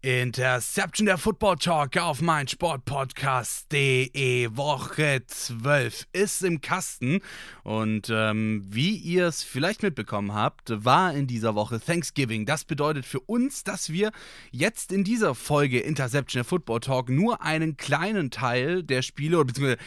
Interception der Football Talk auf mein Sportpodcast.de. Woche 12 ist im Kasten. Und ähm, wie ihr es vielleicht mitbekommen habt, war in dieser Woche Thanksgiving. Das bedeutet für uns, dass wir jetzt in dieser Folge Interception der Football Talk nur einen kleinen Teil der Spiele, oder beziehungsweise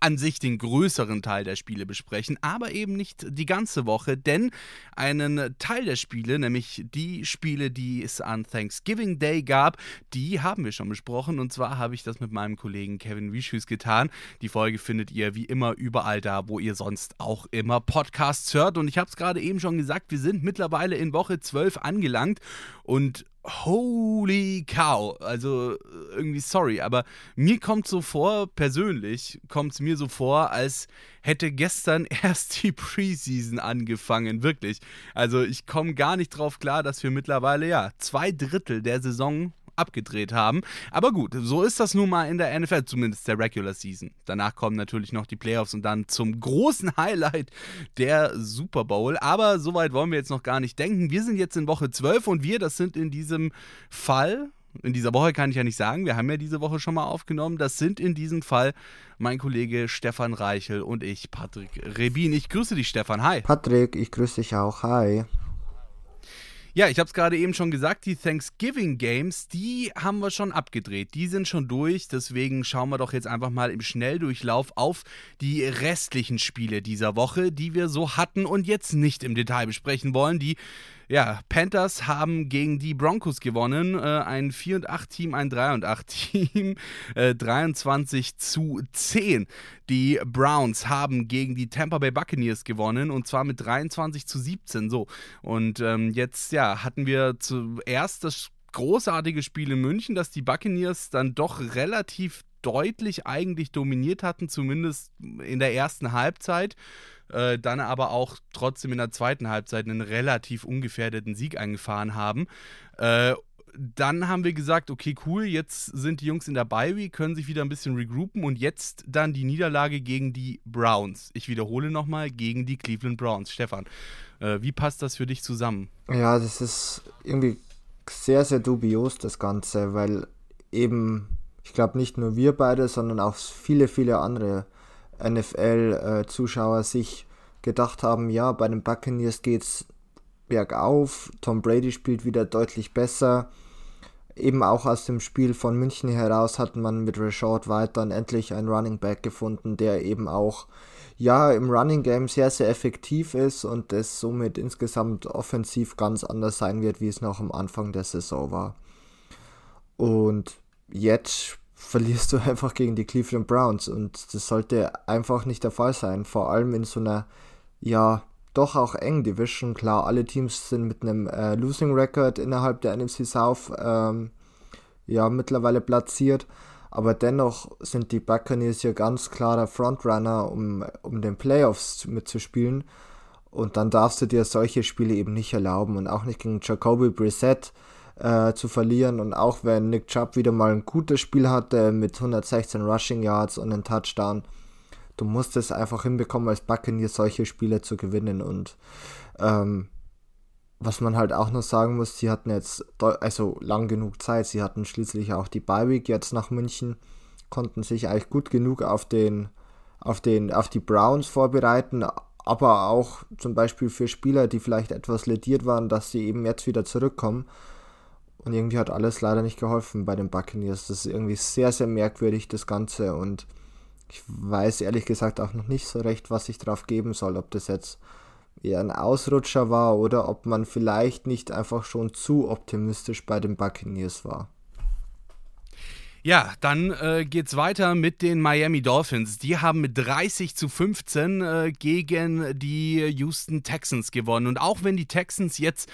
an sich den größeren Teil der Spiele besprechen, aber eben nicht die ganze Woche, denn einen Teil der Spiele, nämlich die Spiele, die es an Thanksgiving Day gab, die haben wir schon besprochen. Und zwar habe ich das mit meinem Kollegen Kevin Wischus getan. Die Folge findet ihr wie immer überall da, wo ihr sonst auch immer Podcasts hört. Und ich habe es gerade eben schon gesagt, wir sind mittlerweile in Woche 12 angelangt. Und holy cow, also irgendwie sorry, aber mir kommt so vor, persönlich kommt es mir so vor, als hätte gestern erst die Preseason angefangen, wirklich. Also ich komme gar nicht drauf klar, dass wir mittlerweile ja zwei Drittel der Saison abgedreht haben. Aber gut, so ist das nun mal in der NFL, zumindest der Regular Season. Danach kommen natürlich noch die Playoffs und dann zum großen Highlight der Super Bowl. Aber soweit wollen wir jetzt noch gar nicht denken. Wir sind jetzt in Woche 12 und wir, das sind in diesem Fall, in dieser Woche kann ich ja nicht sagen, wir haben ja diese Woche schon mal aufgenommen. Das sind in diesem Fall mein Kollege Stefan Reichel und ich, Patrick Rebin. Ich grüße dich, Stefan. Hi. Patrick, ich grüße dich auch. Hi. Ja, ich habe es gerade eben schon gesagt, die Thanksgiving Games, die haben wir schon abgedreht. Die sind schon durch. Deswegen schauen wir doch jetzt einfach mal im Schnelldurchlauf auf die restlichen Spiele dieser Woche, die wir so hatten und jetzt nicht im Detail besprechen wollen. Die ja, Panthers haben gegen die Broncos gewonnen. Äh, ein 4 und 8 Team, ein 3 und 8 Team. Äh, 23 zu 10. Die Browns haben gegen die Tampa Bay Buccaneers gewonnen und zwar mit 23 zu 17. So. Und ähm, jetzt, ja, hatten wir zuerst das großartige Spiel in München, dass die Buccaneers dann doch relativ deutlich eigentlich dominiert hatten, zumindest in der ersten Halbzeit äh, dann aber auch trotzdem in der zweiten Halbzeit einen relativ ungefährdeten Sieg eingefahren haben. Äh, dann haben wir gesagt, okay, cool, jetzt sind die Jungs in der Bye können sich wieder ein bisschen regroupen und jetzt dann die Niederlage gegen die Browns. Ich wiederhole nochmal, gegen die Cleveland Browns. Stefan, äh, wie passt das für dich zusammen? Ja, das ist irgendwie sehr, sehr dubios, das Ganze, weil eben, ich glaube, nicht nur wir beide, sondern auch viele, viele andere NFL-Zuschauer sich gedacht haben, ja, bei den Buccaneers geht's bergauf, Tom Brady spielt wieder deutlich besser. Eben auch aus dem Spiel von München heraus hat man mit Rashad White dann endlich einen Running Back gefunden, der eben auch ja im Running Game sehr, sehr effektiv ist und es somit insgesamt offensiv ganz anders sein wird, wie es noch am Anfang der Saison war. Und jetzt verlierst du einfach gegen die Cleveland Browns und das sollte einfach nicht der Fall sein, vor allem in so einer, ja, doch auch eng Division. Klar, alle Teams sind mit einem äh, Losing Record innerhalb der NFC South ähm, ja mittlerweile platziert, aber dennoch sind die Buccaneers ja ganz klarer Frontrunner, um, um den Playoffs mitzuspielen. Und dann darfst du dir solche Spiele eben nicht erlauben und auch nicht gegen Jacoby Brissett äh, zu verlieren. Und auch wenn Nick Chubb wieder mal ein gutes Spiel hatte mit 116 Rushing Yards und einem Touchdown, du musst es einfach hinbekommen, als Buccaneer solche Spiele zu gewinnen. Und ähm, was man halt auch noch sagen muss, sie hatten jetzt also lang genug Zeit. Sie hatten schließlich auch die Bye Week jetzt nach München, konnten sich eigentlich gut genug auf den auf den auf die Browns vorbereiten, aber auch zum Beispiel für Spieler, die vielleicht etwas lediert waren, dass sie eben jetzt wieder zurückkommen. Und irgendwie hat alles leider nicht geholfen bei den Buccaneers. Das ist irgendwie sehr, sehr merkwürdig, das Ganze. Und ich weiß ehrlich gesagt auch noch nicht so recht, was ich drauf geben soll. Ob das jetzt eher ein Ausrutscher war oder ob man vielleicht nicht einfach schon zu optimistisch bei den Buccaneers war. Ja, dann äh, geht's weiter mit den Miami Dolphins. Die haben mit 30 zu 15 äh, gegen die Houston Texans gewonnen. Und auch wenn die Texans jetzt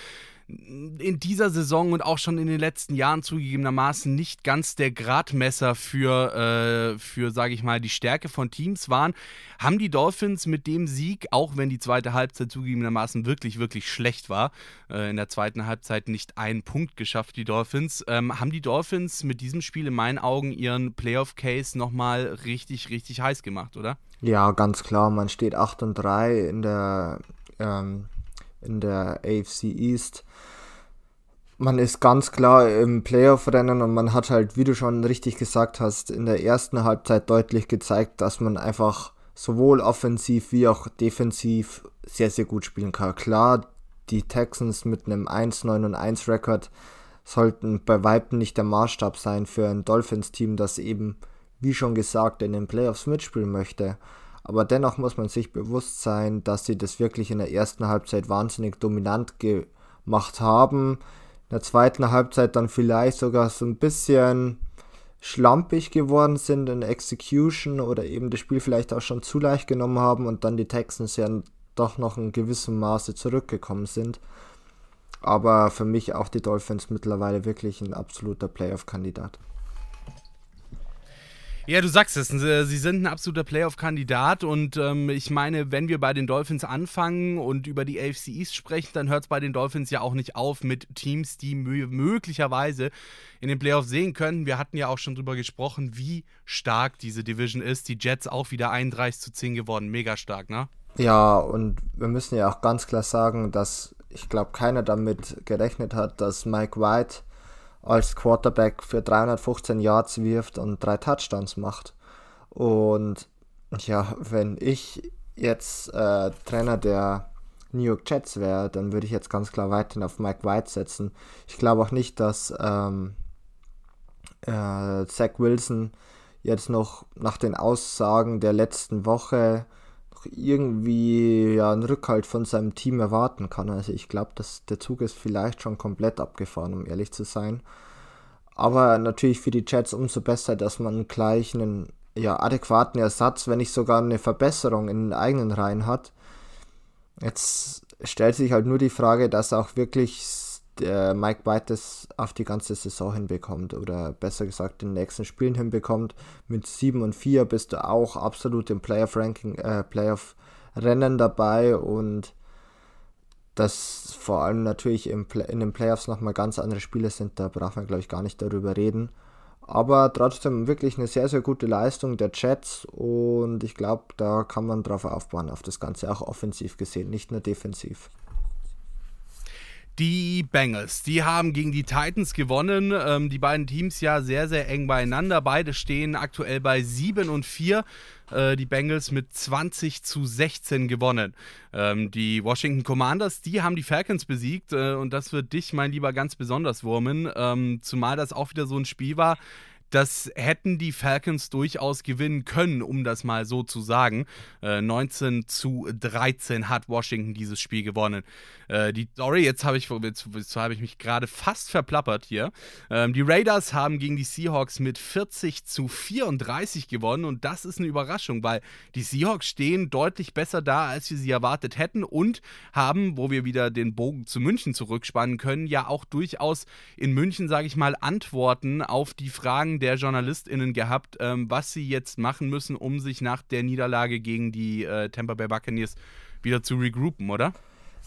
in dieser Saison und auch schon in den letzten Jahren zugegebenermaßen nicht ganz der Gradmesser für, äh, für sage ich mal, die Stärke von Teams waren, haben die Dolphins mit dem Sieg, auch wenn die zweite Halbzeit zugegebenermaßen wirklich, wirklich schlecht war, äh, in der zweiten Halbzeit nicht einen Punkt geschafft, die Dolphins, ähm, haben die Dolphins mit diesem Spiel in meinen Augen ihren Playoff-Case nochmal richtig, richtig heiß gemacht, oder? Ja, ganz klar. Man steht 8 und 3 in der, ähm, in der AFC East. Man ist ganz klar im Playoff-Rennen und man hat halt, wie du schon richtig gesagt hast, in der ersten Halbzeit deutlich gezeigt, dass man einfach sowohl offensiv wie auch defensiv sehr, sehr gut spielen kann. Klar, die Texans mit einem 1-9 und 1 Rekord sollten bei Weitem nicht der Maßstab sein für ein Dolphins-Team, das eben, wie schon gesagt, in den Playoffs mitspielen möchte. Aber dennoch muss man sich bewusst sein, dass sie das wirklich in der ersten Halbzeit wahnsinnig dominant gemacht haben. In der zweiten Halbzeit dann vielleicht sogar so ein bisschen schlampig geworden sind in Execution oder eben das Spiel vielleicht auch schon zu leicht genommen haben und dann die Texans ja doch noch in gewissem Maße zurückgekommen sind. Aber für mich auch die Dolphins mittlerweile wirklich ein absoluter Playoff-Kandidat. Ja, du sagst es, äh, sie sind ein absoluter Playoff-Kandidat und ähm, ich meine, wenn wir bei den Dolphins anfangen und über die AFC East sprechen, dann hört es bei den Dolphins ja auch nicht auf mit Teams, die möglicherweise in den Playoffs sehen können. Wir hatten ja auch schon drüber gesprochen, wie stark diese Division ist. Die Jets auch wieder 31 zu 10 geworden, mega stark, ne? Ja, und wir müssen ja auch ganz klar sagen, dass ich glaube, keiner damit gerechnet hat, dass Mike White als Quarterback für 315 Yards wirft und drei Touchdowns macht. Und ja, wenn ich jetzt äh, Trainer der New York Jets wäre, dann würde ich jetzt ganz klar weiterhin auf Mike White setzen. Ich glaube auch nicht, dass ähm, äh, Zach Wilson jetzt noch nach den Aussagen der letzten Woche irgendwie ja, einen Rückhalt von seinem Team erwarten kann. Also ich glaube, dass der Zug ist vielleicht schon komplett abgefahren, um ehrlich zu sein. Aber natürlich für die Jets umso besser, dass man gleich einen ja, adäquaten Ersatz, wenn nicht sogar eine Verbesserung in den eigenen Reihen hat. Jetzt stellt sich halt nur die Frage, dass auch wirklich der Mike White das auf die ganze Saison hinbekommt oder besser gesagt in den nächsten Spielen hinbekommt. Mit 7 und 4 bist du auch absolut im Playoff-Ranking, äh, Playoff-Rennen dabei und dass vor allem natürlich im in den Playoffs nochmal ganz andere Spiele sind, da braucht man glaube ich gar nicht darüber reden. Aber trotzdem wirklich eine sehr, sehr gute Leistung der Jets und ich glaube, da kann man drauf aufbauen, auf das Ganze, auch offensiv gesehen, nicht nur defensiv. Die Bengals, die haben gegen die Titans gewonnen. Ähm, die beiden Teams ja sehr, sehr eng beieinander. Beide stehen aktuell bei 7 und 4. Äh, die Bengals mit 20 zu 16 gewonnen. Ähm, die Washington Commanders, die haben die Falcons besiegt. Äh, und das wird dich, mein Lieber, ganz besonders wurmen. Ähm, zumal das auch wieder so ein Spiel war, das hätten die Falcons durchaus gewinnen können, um das mal so zu sagen. Äh, 19 zu 13 hat Washington dieses Spiel gewonnen. Äh, die Story, jetzt habe ich, hab ich mich gerade fast verplappert hier. Ähm, die Raiders haben gegen die Seahawks mit 40 zu 34 gewonnen und das ist eine Überraschung, weil die Seahawks stehen deutlich besser da, als wir sie erwartet hätten und haben, wo wir wieder den Bogen zu München zurückspannen können, ja auch durchaus in München, sage ich mal, Antworten auf die Fragen der JournalistInnen gehabt, ähm, was sie jetzt machen müssen, um sich nach der Niederlage gegen die äh, Tampa Bay Buccaneers wieder zu regroupen, oder?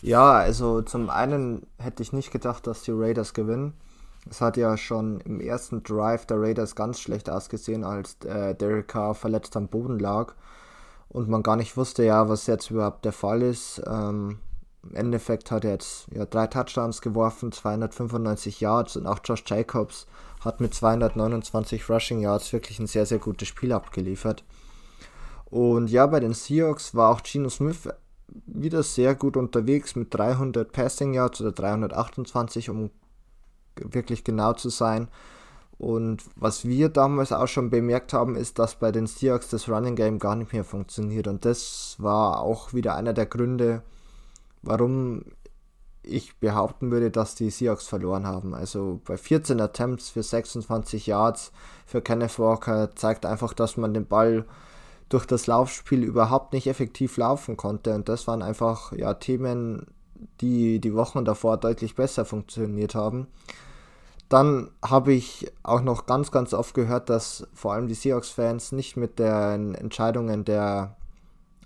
Ja, also zum einen hätte ich nicht gedacht, dass die Raiders gewinnen. Es hat ja schon im ersten Drive der Raiders ganz schlecht ausgesehen, als äh, Derek Carr verletzt am Boden lag und man gar nicht wusste, ja, was jetzt überhaupt der Fall ist. Ähm, Im Endeffekt hat er jetzt ja, drei Touchdowns geworfen, 295 Yards und auch Josh Jacobs hat mit 229 Rushing Yards wirklich ein sehr, sehr gutes Spiel abgeliefert. Und ja, bei den Seahawks war auch Geno Smith wieder sehr gut unterwegs mit 300 Passing Yards oder 328, um wirklich genau zu sein. Und was wir damals auch schon bemerkt haben, ist, dass bei den Seahawks das Running Game gar nicht mehr funktioniert. Und das war auch wieder einer der Gründe, warum ich behaupten würde, dass die Seahawks verloren haben. Also bei 14 Attempts für 26 Yards für Kenneth Walker zeigt einfach, dass man den Ball durch das Laufspiel überhaupt nicht effektiv laufen konnte. Und das waren einfach ja, Themen, die die Wochen davor deutlich besser funktioniert haben. Dann habe ich auch noch ganz, ganz oft gehört, dass vor allem die Seahawks-Fans nicht mit den Entscheidungen der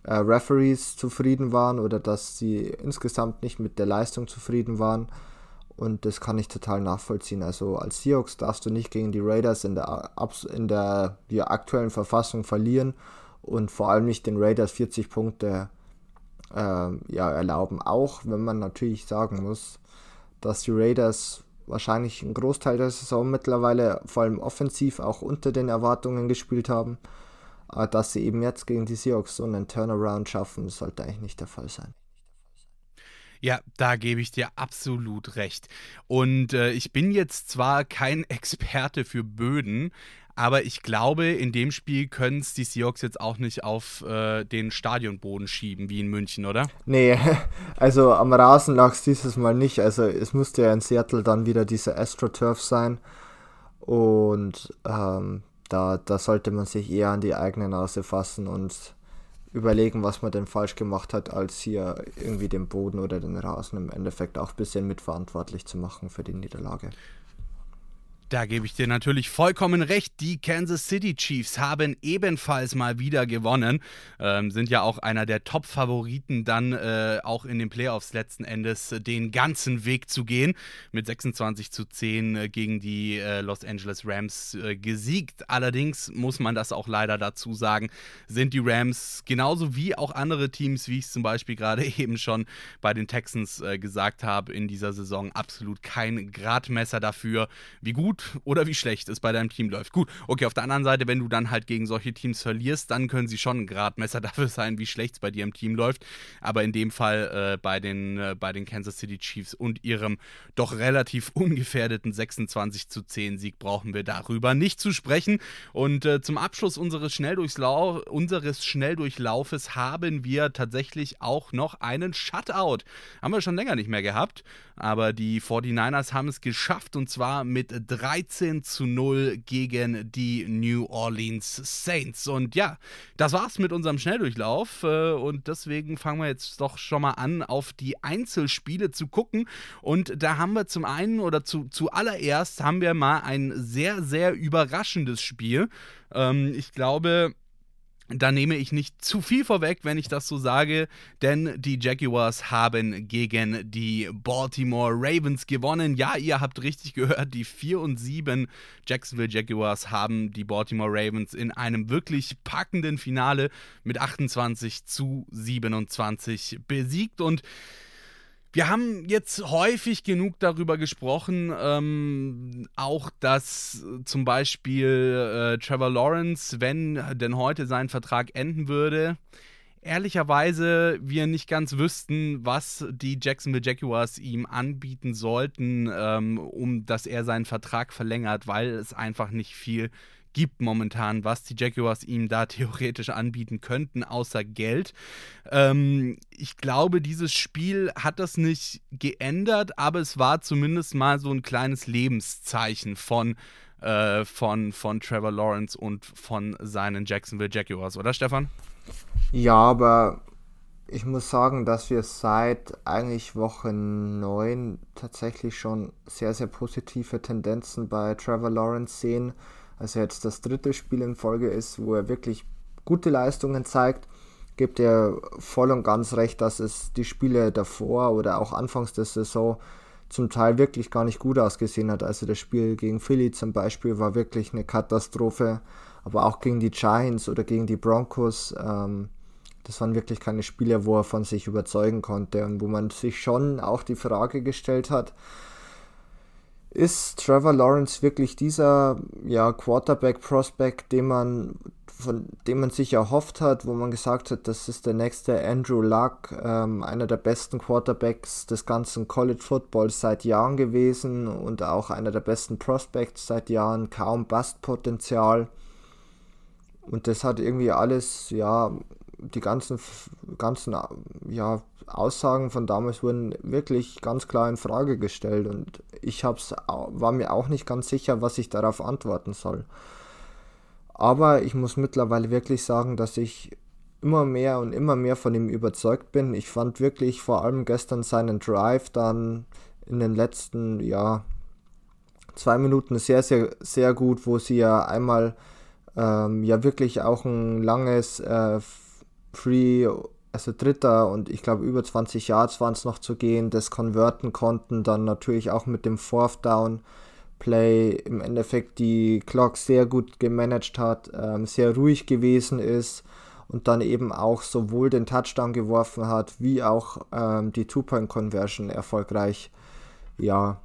äh, Referees zufrieden waren oder dass sie insgesamt nicht mit der Leistung zufrieden waren. Und das kann ich total nachvollziehen. Also als Seahawks darfst du nicht gegen die Raiders in der, in der die aktuellen Verfassung verlieren und vor allem nicht den Raiders 40 Punkte äh, ja, erlauben. Auch wenn man natürlich sagen muss, dass die Raiders wahrscheinlich einen Großteil der Saison mittlerweile vor allem offensiv auch unter den Erwartungen gespielt haben. Aber dass sie eben jetzt gegen die Seahawks so einen Turnaround schaffen, sollte eigentlich nicht der Fall sein. Ja, da gebe ich dir absolut recht. Und äh, ich bin jetzt zwar kein Experte für Böden, aber ich glaube, in dem Spiel können es die Seahawks jetzt auch nicht auf äh, den Stadionboden schieben, wie in München, oder? Nee, also am Rasen lag es dieses Mal nicht. Also es musste ja in Seattle dann wieder diese AstroTurf sein. Und ähm, da, da sollte man sich eher an die eigene Nase fassen und überlegen, was man denn falsch gemacht hat, als hier irgendwie den Boden oder den Rasen im Endeffekt auch ein bisschen mitverantwortlich zu machen für die Niederlage. Da gebe ich dir natürlich vollkommen recht. Die Kansas City Chiefs haben ebenfalls mal wieder gewonnen. Ähm, sind ja auch einer der Top-Favoriten, dann äh, auch in den Playoffs letzten Endes den ganzen Weg zu gehen. Mit 26 zu 10 äh, gegen die äh, Los Angeles Rams äh, gesiegt. Allerdings muss man das auch leider dazu sagen, sind die Rams genauso wie auch andere Teams, wie ich es zum Beispiel gerade eben schon bei den Texans äh, gesagt habe, in dieser Saison absolut kein Gradmesser dafür, wie gut gut oder wie schlecht es bei deinem Team läuft. Gut, okay, auf der anderen Seite, wenn du dann halt gegen solche Teams verlierst, dann können sie schon ein Gradmesser dafür sein, wie schlecht es bei dir im Team läuft. Aber in dem Fall äh, bei, den, äh, bei den Kansas City Chiefs und ihrem doch relativ ungefährdeten 26 zu 10 Sieg brauchen wir darüber nicht zu sprechen. Und äh, zum Abschluss unseres, Schnelldurchlau unseres Schnelldurchlaufes haben wir tatsächlich auch noch einen Shutout. Haben wir schon länger nicht mehr gehabt, aber die 49ers haben es geschafft und zwar mit drei 13 zu 0 gegen die New Orleans Saints. Und ja, das war's mit unserem Schnelldurchlauf. Äh, und deswegen fangen wir jetzt doch schon mal an, auf die Einzelspiele zu gucken. Und da haben wir zum einen oder zu, zuallererst haben wir mal ein sehr, sehr überraschendes Spiel. Ähm, ich glaube, da nehme ich nicht zu viel vorweg, wenn ich das so sage, denn die Jaguars haben gegen die Baltimore Ravens gewonnen. Ja, ihr habt richtig gehört, die 4 und 7 Jacksonville Jaguars haben die Baltimore Ravens in einem wirklich packenden Finale mit 28 zu 27 besiegt und wir haben jetzt häufig genug darüber gesprochen, ähm, auch dass zum Beispiel äh, Trevor Lawrence, wenn denn heute sein Vertrag enden würde, ehrlicherweise wir nicht ganz wüssten, was die Jacksonville Jaguars ihm anbieten sollten, ähm, um dass er seinen Vertrag verlängert, weil es einfach nicht viel gibt momentan, was die Jaguars ihm da theoretisch anbieten könnten, außer Geld. Ähm, ich glaube, dieses Spiel hat das nicht geändert, aber es war zumindest mal so ein kleines Lebenszeichen von, äh, von, von Trevor Lawrence und von seinen Jacksonville Jaguars, oder Stefan? Ja, aber ich muss sagen, dass wir seit eigentlich Woche 9 tatsächlich schon sehr, sehr positive Tendenzen bei Trevor Lawrence sehen also jetzt das dritte Spiel in Folge ist, wo er wirklich gute Leistungen zeigt, gibt er voll und ganz recht, dass es die Spiele davor oder auch anfangs der Saison zum Teil wirklich gar nicht gut ausgesehen hat. Also das Spiel gegen Philly zum Beispiel war wirklich eine Katastrophe, aber auch gegen die Giants oder gegen die Broncos, ähm, das waren wirklich keine Spiele, wo er von sich überzeugen konnte und wo man sich schon auch die Frage gestellt hat, ist Trevor Lawrence wirklich dieser ja, Quarterback-Prospect, den man, man sich erhofft hat, wo man gesagt hat, das ist der nächste Andrew Luck, ähm, einer der besten Quarterbacks des ganzen College Footballs seit Jahren gewesen und auch einer der besten Prospects seit Jahren, kaum Bastpotenzial. Und das hat irgendwie alles, ja, die ganzen, ganzen ja, Aussagen von damals wurden wirklich ganz klar in Frage gestellt und ich hab's, war mir auch nicht ganz sicher, was ich darauf antworten soll. Aber ich muss mittlerweile wirklich sagen, dass ich immer mehr und immer mehr von ihm überzeugt bin. Ich fand wirklich vor allem gestern seinen Drive dann in den letzten, ja, zwei Minuten sehr, sehr, sehr gut, wo sie ja einmal ähm, ja wirklich auch ein langes äh, Free, also Dritter und ich glaube über 20 Yards waren es noch zu gehen, das konverten konnten, dann natürlich auch mit dem Fourth Down Play im Endeffekt die Clock sehr gut gemanagt hat, ähm, sehr ruhig gewesen ist und dann eben auch sowohl den Touchdown geworfen hat, wie auch ähm, die Two-Point-Conversion erfolgreich ja,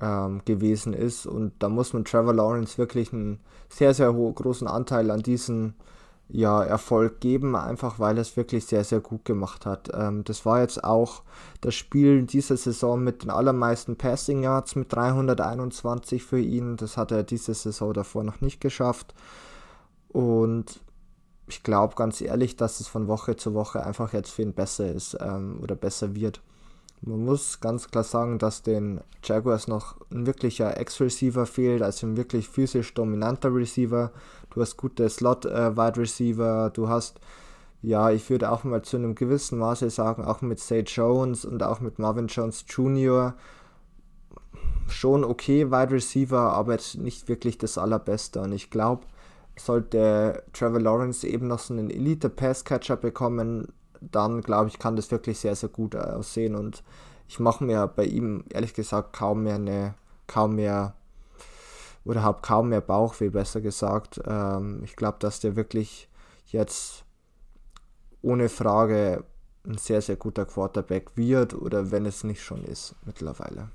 ähm, gewesen ist. Und da muss man Trevor Lawrence wirklich einen sehr, sehr großen Anteil an diesem ja, Erfolg geben, einfach weil er es wirklich sehr, sehr gut gemacht hat. Ähm, das war jetzt auch das Spiel dieser Saison mit den allermeisten Passing Yards mit 321 für ihn. Das hat er diese Saison davor noch nicht geschafft. Und ich glaube ganz ehrlich, dass es von Woche zu Woche einfach jetzt für ihn besser ist ähm, oder besser wird. Man muss ganz klar sagen, dass den Jaguars noch ein wirklicher Ex-Receiver fehlt, also ein wirklich physisch dominanter Receiver. Du hast gute Slot-Wide Receiver, du hast, ja, ich würde auch mal zu einem gewissen Maße sagen, auch mit Say Jones und auch mit Marvin Jones Jr. schon okay Wide Receiver, aber jetzt nicht wirklich das allerbeste. Und ich glaube, sollte Trevor Lawrence eben noch so einen Elite-Pass-Catcher bekommen, dann glaube ich, kann das wirklich sehr, sehr gut aussehen. Und ich mache mir bei ihm ehrlich gesagt kaum mehr eine, kaum mehr oder habe kaum mehr Bauchweh, besser gesagt. Ähm, ich glaube, dass der wirklich jetzt ohne Frage ein sehr, sehr guter Quarterback wird oder wenn es nicht schon ist mittlerweile.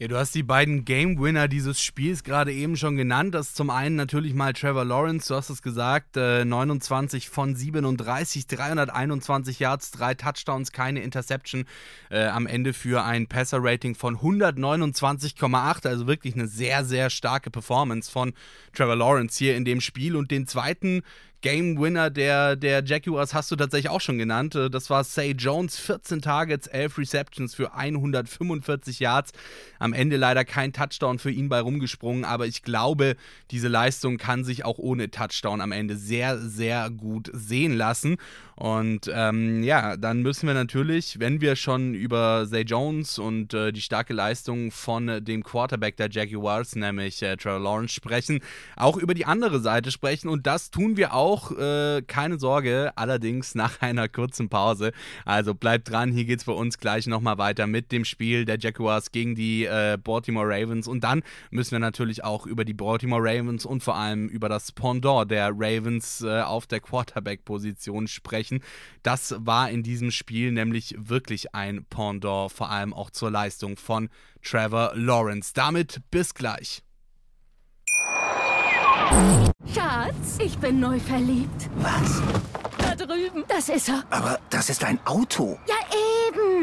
Ja, du hast die beiden Game Winner dieses Spiels gerade eben schon genannt. Das ist zum einen natürlich mal Trevor Lawrence, du hast es gesagt, äh, 29 von 37, 321 Yards, drei Touchdowns, keine Interception äh, am Ende für ein Passer-Rating von 129,8. Also wirklich eine sehr, sehr starke Performance von Trevor Lawrence hier in dem Spiel. Und den zweiten Game Winner der, der Jaguars hast du tatsächlich auch schon genannt. Äh, das war Say Jones, 14 Targets, 11 Receptions für 145 Yards. Am Ende leider kein Touchdown für ihn bei rumgesprungen, aber ich glaube, diese Leistung kann sich auch ohne Touchdown am Ende sehr, sehr gut sehen lassen. Und ähm, ja, dann müssen wir natürlich, wenn wir schon über Zay Jones und äh, die starke Leistung von dem Quarterback der Jaguars, nämlich äh, Trevor Lawrence, sprechen, auch über die andere Seite sprechen. Und das tun wir auch, äh, keine Sorge, allerdings nach einer kurzen Pause. Also bleibt dran, hier geht es bei uns gleich nochmal weiter mit dem Spiel der Jaguars gegen die äh, Baltimore Ravens. Und dann müssen wir natürlich auch über die Baltimore Ravens und vor allem über das Pendant der Ravens äh, auf der Quarterback-Position sprechen sprechen. Das war in diesem Spiel nämlich wirklich ein Pendant, vor allem auch zur Leistung von Trevor Lawrence. Damit bis gleich. Schatz, ich bin neu verliebt. Was? Da drüben. Das ist er. Aber das ist ein Auto. Ja,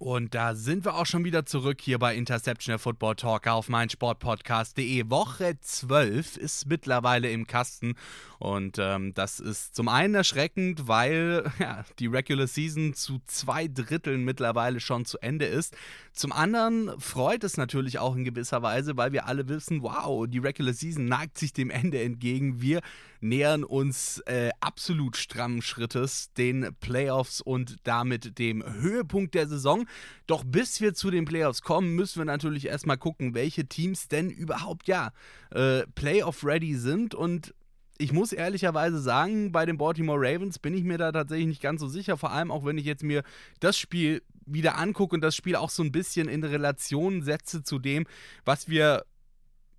Und da sind wir auch schon wieder zurück hier bei Interceptional Football Talk auf meinsportpodcast.de. Woche 12 ist mittlerweile im Kasten und ähm, das ist zum einen erschreckend, weil ja, die Regular Season zu zwei Dritteln mittlerweile schon zu Ende ist. Zum anderen freut es natürlich auch in gewisser Weise, weil wir alle wissen, wow, die Regular Season neigt sich dem Ende entgegen. Wir nähern uns äh, absolut strammen Schrittes den Playoffs und damit dem Höhepunkt der Saison. Doch bis wir zu den Playoffs kommen, müssen wir natürlich erstmal gucken, welche Teams denn überhaupt ja äh, Playoff-ready sind. Und ich muss ehrlicherweise sagen, bei den Baltimore Ravens bin ich mir da tatsächlich nicht ganz so sicher. Vor allem auch, wenn ich jetzt mir das Spiel wieder angucke und das Spiel auch so ein bisschen in Relation setze zu dem, was wir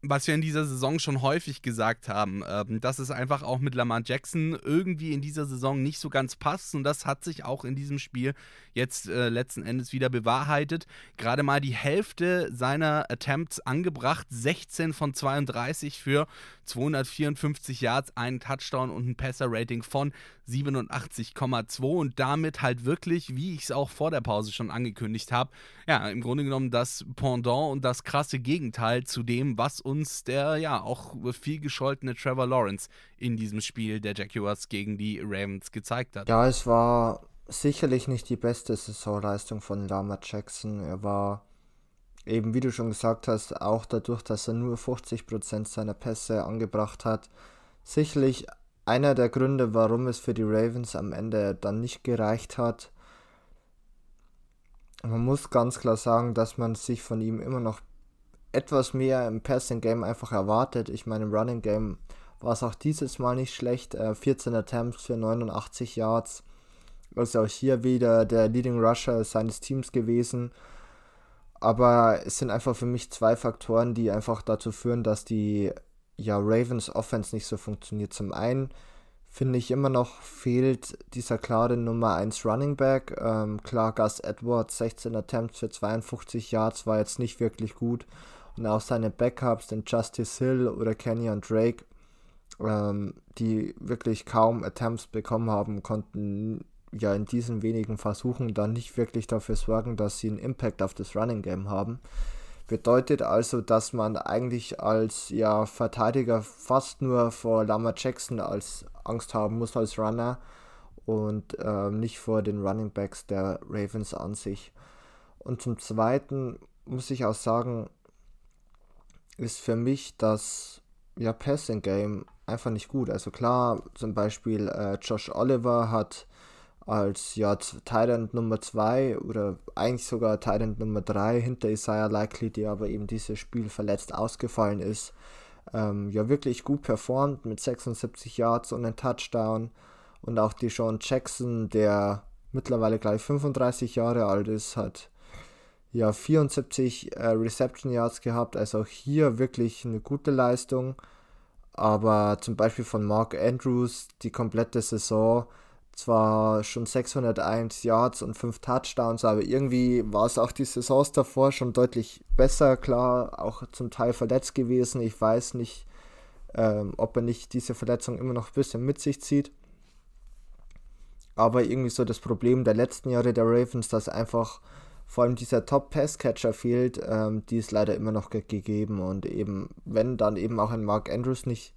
was wir in dieser Saison schon häufig gesagt haben, ähm, dass es einfach auch mit Lamar Jackson irgendwie in dieser Saison nicht so ganz passt. Und das hat sich auch in diesem Spiel jetzt äh, letzten Endes wieder bewahrheitet. Gerade mal die Hälfte seiner Attempts angebracht, 16 von 32 für 254 Yards, einen Touchdown und ein Passer-Rating von 87,2 und damit halt wirklich, wie ich es auch vor der Pause schon angekündigt habe, ja, im Grunde genommen das Pendant und das krasse Gegenteil zu dem, was uns der ja auch viel gescholtene Trevor Lawrence in diesem Spiel der Jaguars gegen die Ravens gezeigt hat. Ja, es war sicherlich nicht die beste Saisonleistung von Lama Jackson. Er war eben, wie du schon gesagt hast, auch dadurch, dass er nur 50% seiner Pässe angebracht hat, sicherlich einer der Gründe, warum es für die Ravens am Ende dann nicht gereicht hat. Man muss ganz klar sagen, dass man sich von ihm immer noch etwas mehr im Passing Game einfach erwartet. Ich meine, im Running Game war es auch dieses Mal nicht schlecht. 14 äh, Attempts für 89 Yards. Also auch hier wieder der Leading Rusher seines Teams gewesen. Aber es sind einfach für mich zwei Faktoren, die einfach dazu führen, dass die ja, Ravens Offense nicht so funktioniert. Zum einen finde ich immer noch fehlt dieser klare Nummer 1 Running Back. Ähm, klar, Gus Edwards, 16 Attempts für 52 Yards, war jetzt nicht wirklich gut. Und auch seine Backups, den Justice Hill oder Kenyon Drake, ähm, die wirklich kaum Attempts bekommen haben, konnten ja in diesen wenigen Versuchen dann nicht wirklich dafür sorgen, dass sie einen Impact auf das Running Game haben. Bedeutet also, dass man eigentlich als ja, Verteidiger fast nur vor Lama Jackson als Angst haben muss als Runner und äh, nicht vor den Running Backs der Ravens an sich. Und zum Zweiten muss ich auch sagen, ist für mich das ja, Passing Game einfach nicht gut. Also klar, zum Beispiel äh, Josh Oliver hat als ja, Tyrant Nummer 2 oder eigentlich sogar Tyrant Nummer 3 hinter Isaiah Likely, der aber eben dieses Spiel verletzt ausgefallen ist, ähm, ja wirklich gut performt mit 76 Yards und einem Touchdown. Und auch Deshaun Jackson, der mittlerweile gleich 35 Jahre alt ist, hat ja 74 äh, Reception Yards gehabt, also auch hier wirklich eine gute Leistung. Aber zum Beispiel von Mark Andrews die komplette Saison zwar schon 601 Yards und 5 Touchdowns, aber irgendwie war es auch die Saisons davor schon deutlich besser. Klar, auch zum Teil verletzt gewesen. Ich weiß nicht, ähm, ob er nicht diese Verletzung immer noch ein bisschen mit sich zieht. Aber irgendwie so das Problem der letzten Jahre der Ravens, dass einfach vor allem dieser Top-Pass-Catcher fehlt, ähm, die ist leider immer noch gegeben. Und eben, wenn dann eben auch ein Mark Andrews nicht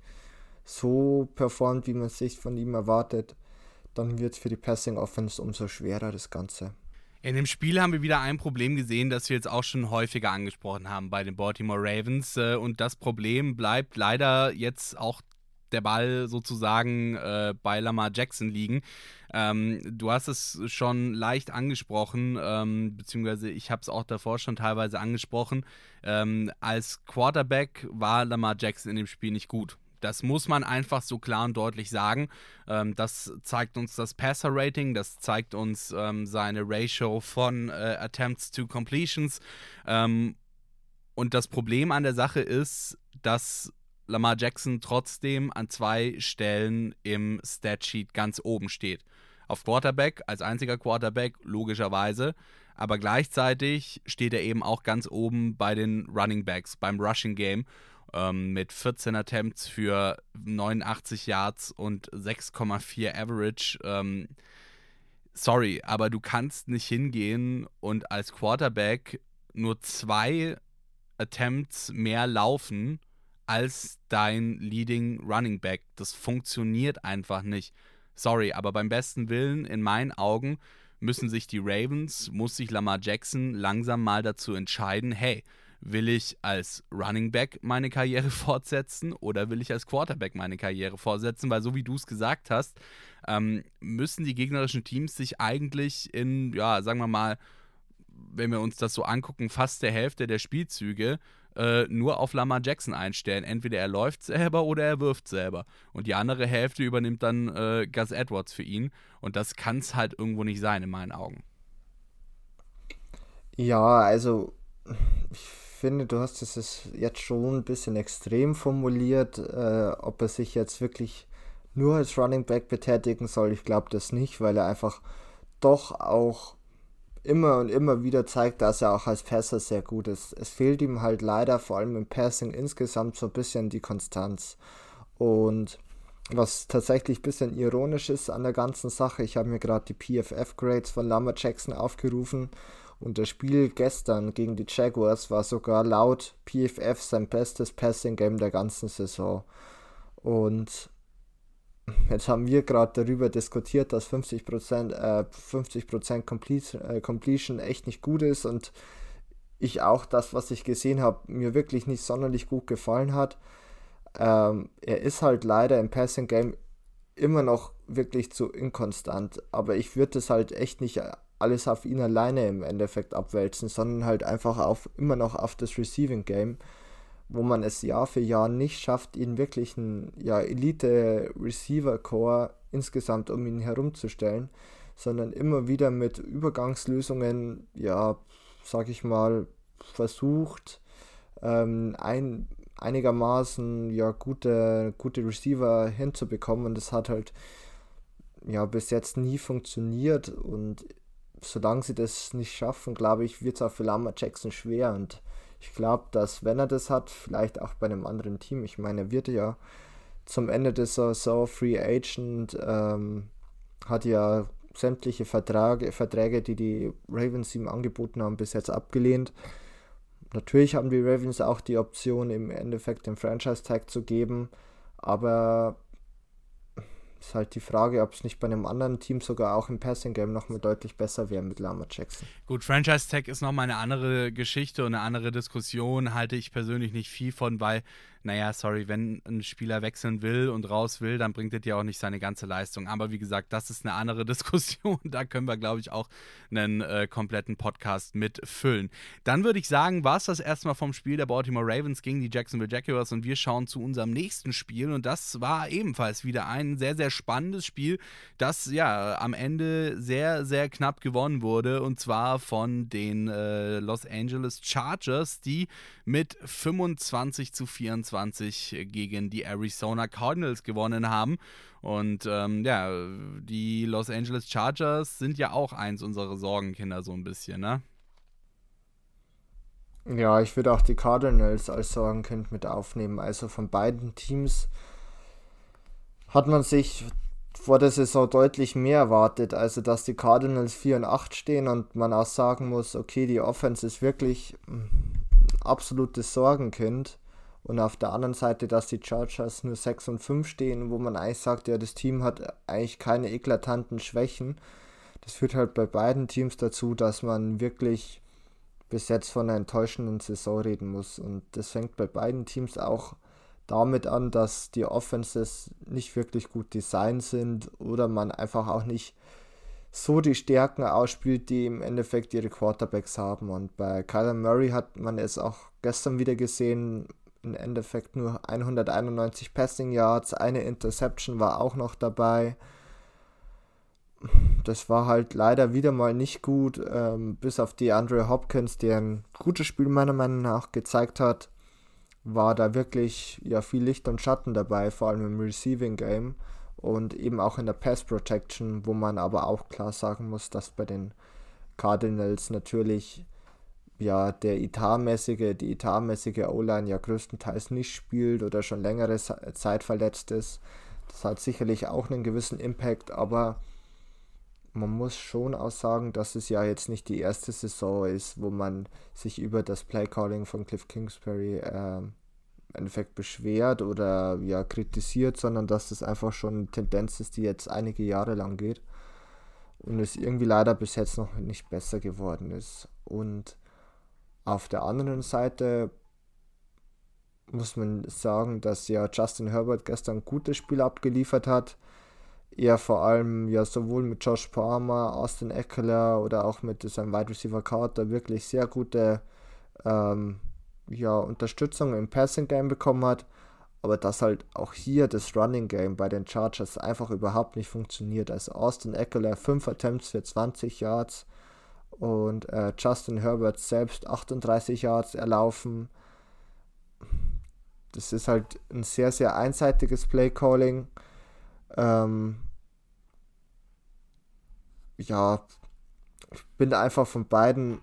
so performt, wie man sich von ihm erwartet, dann wird es für die Passing Offense umso schwerer, das Ganze. In dem Spiel haben wir wieder ein Problem gesehen, das wir jetzt auch schon häufiger angesprochen haben bei den Baltimore Ravens. Äh, und das Problem bleibt leider jetzt auch der Ball sozusagen äh, bei Lamar Jackson liegen. Ähm, du hast es schon leicht angesprochen, ähm, beziehungsweise ich habe es auch davor schon teilweise angesprochen. Ähm, als Quarterback war Lamar Jackson in dem Spiel nicht gut. Das muss man einfach so klar und deutlich sagen. Ähm, das zeigt uns das Passer-Rating, das zeigt uns ähm, seine Ratio von äh, Attempts to Completions. Ähm, und das Problem an der Sache ist, dass Lamar Jackson trotzdem an zwei Stellen im Statsheet ganz oben steht. Auf Quarterback, als einziger Quarterback, logischerweise. Aber gleichzeitig steht er eben auch ganz oben bei den Running Backs, beim Rushing Game ähm, mit 14 Attempts für 89 Yards und 6,4 Average. Ähm, sorry, aber du kannst nicht hingehen und als Quarterback nur zwei Attempts mehr laufen als dein Leading Running Back. Das funktioniert einfach nicht. Sorry, aber beim besten Willen, in meinen Augen, müssen sich die Ravens, muss sich Lamar Jackson langsam mal dazu entscheiden, hey, will ich als Running Back meine Karriere fortsetzen oder will ich als Quarterback meine Karriere fortsetzen? Weil so wie du es gesagt hast, ähm, müssen die gegnerischen Teams sich eigentlich in, ja, sagen wir mal, wenn wir uns das so angucken, fast der Hälfte der Spielzüge äh, nur auf Lamar Jackson einstellen. Entweder er läuft selber oder er wirft selber. Und die andere Hälfte übernimmt dann äh, Gus Edwards für ihn. Und das kann es halt irgendwo nicht sein, in meinen Augen. Ja, also finde, du hast es jetzt schon ein bisschen extrem formuliert, äh, ob er sich jetzt wirklich nur als Running Back betätigen soll. Ich glaube das nicht, weil er einfach doch auch immer und immer wieder zeigt, dass er auch als Passer sehr gut ist. Es fehlt ihm halt leider vor allem im Passing insgesamt so ein bisschen die Konstanz. Und was tatsächlich ein bisschen ironisch ist an der ganzen Sache, ich habe mir gerade die PFF-Grades von Lama Jackson aufgerufen und das Spiel gestern gegen die Jaguars war sogar laut PFF sein bestes Passing-Game der ganzen Saison. Und Jetzt haben wir gerade darüber diskutiert, dass 50%, äh, 50% Complete, äh, Completion echt nicht gut ist und ich auch das, was ich gesehen habe, mir wirklich nicht sonderlich gut gefallen hat. Ähm, er ist halt leider im Passing Game immer noch wirklich zu inkonstant, aber ich würde es halt echt nicht alles auf ihn alleine im Endeffekt abwälzen, sondern halt einfach auf immer noch auf das Receiving Game wo man es Jahr für Jahr nicht schafft, ihn wirklich ein ja, Elite-Receiver-Core insgesamt um ihn herumzustellen, sondern immer wieder mit Übergangslösungen, ja, sag ich mal, versucht, ähm, ein, einigermaßen ja, gute, gute Receiver hinzubekommen. Und das hat halt ja bis jetzt nie funktioniert. Und solange sie das nicht schaffen, glaube ich, wird es auch für Lama Jackson schwer. Und ich glaube, dass wenn er das hat, vielleicht auch bei einem anderen Team, ich meine, er wird ja zum Ende des Saison Free Agent, ähm, hat ja sämtliche Vertrage, Verträge, die die Ravens ihm angeboten haben, bis jetzt abgelehnt. Natürlich haben die Ravens auch die Option, im Endeffekt den Franchise-Tag zu geben, aber ist halt die Frage, ob es nicht bei einem anderen Team sogar auch im Passing Game nochmal deutlich besser wäre mit Lama Jackson. Gut, Franchise Tag ist nochmal eine andere Geschichte und eine andere Diskussion, halte ich persönlich nicht viel von, weil naja, sorry, wenn ein Spieler wechseln will und raus will, dann bringt er ja auch nicht seine ganze Leistung. Aber wie gesagt, das ist eine andere Diskussion. Da können wir, glaube ich, auch einen äh, kompletten Podcast mitfüllen. Dann würde ich sagen, war es das erstmal vom Spiel der Baltimore Ravens gegen die Jacksonville Jaguars und wir schauen zu unserem nächsten Spiel und das war ebenfalls wieder ein sehr, sehr spannendes Spiel, das ja am Ende sehr, sehr knapp gewonnen wurde und zwar von den äh, Los Angeles Chargers, die mit 25 zu 24 25 gegen die Arizona Cardinals gewonnen haben. Und ähm, ja, die Los Angeles Chargers sind ja auch eins unserer Sorgenkinder so ein bisschen, ne? Ja, ich würde auch die Cardinals als Sorgenkind mit aufnehmen. Also von beiden Teams hat man sich vor der Saison deutlich mehr erwartet. Also, dass die Cardinals 4 und 8 stehen und man auch sagen muss, okay, die Offense ist wirklich ein absolutes Sorgenkind. Und auf der anderen Seite, dass die Chargers nur 6 und 5 stehen, wo man eigentlich sagt, ja, das Team hat eigentlich keine eklatanten Schwächen. Das führt halt bei beiden Teams dazu, dass man wirklich bis jetzt von einer enttäuschenden Saison reden muss. Und das fängt bei beiden Teams auch damit an, dass die Offenses nicht wirklich gut designt sind oder man einfach auch nicht so die Stärken ausspielt, die im Endeffekt ihre Quarterbacks haben. Und bei Kyler Murray hat man es auch gestern wieder gesehen, im Endeffekt nur 191 Passing Yards, eine Interception war auch noch dabei. Das war halt leider wieder mal nicht gut, ähm, bis auf die Andre Hopkins, der ein gutes Spiel meiner Meinung nach gezeigt hat, war da wirklich ja viel Licht und Schatten dabei, vor allem im Receiving Game und eben auch in der Pass Protection, wo man aber auch klar sagen muss, dass bei den Cardinals natürlich ja der etatmäßige, die etatmäßige O-Line ja größtenteils nicht spielt oder schon längere Zeit verletzt ist. Das hat sicherlich auch einen gewissen Impact, aber man muss schon auch sagen, dass es ja jetzt nicht die erste Saison ist, wo man sich über das Playcalling von Cliff Kingsbury äh, im Endeffekt beschwert oder ja kritisiert, sondern dass es einfach schon eine Tendenz ist, die jetzt einige Jahre lang geht und es irgendwie leider bis jetzt noch nicht besser geworden ist. Und auf der anderen Seite muss man sagen, dass ja Justin Herbert gestern ein gutes Spiel abgeliefert hat. Er vor allem ja sowohl mit Josh Palmer, Austin Eckler oder auch mit seinem Wide Receiver Carter wirklich sehr gute ähm, ja, Unterstützung im Passing Game bekommen hat. Aber dass halt auch hier das Running Game bei den Chargers einfach überhaupt nicht funktioniert. Also Austin Eckler 5 Attempts für 20 Yards und äh, Justin Herbert selbst 38 Yards erlaufen. Das ist halt ein sehr, sehr einseitiges Play-Calling. Ähm, ja, ich bin einfach von beiden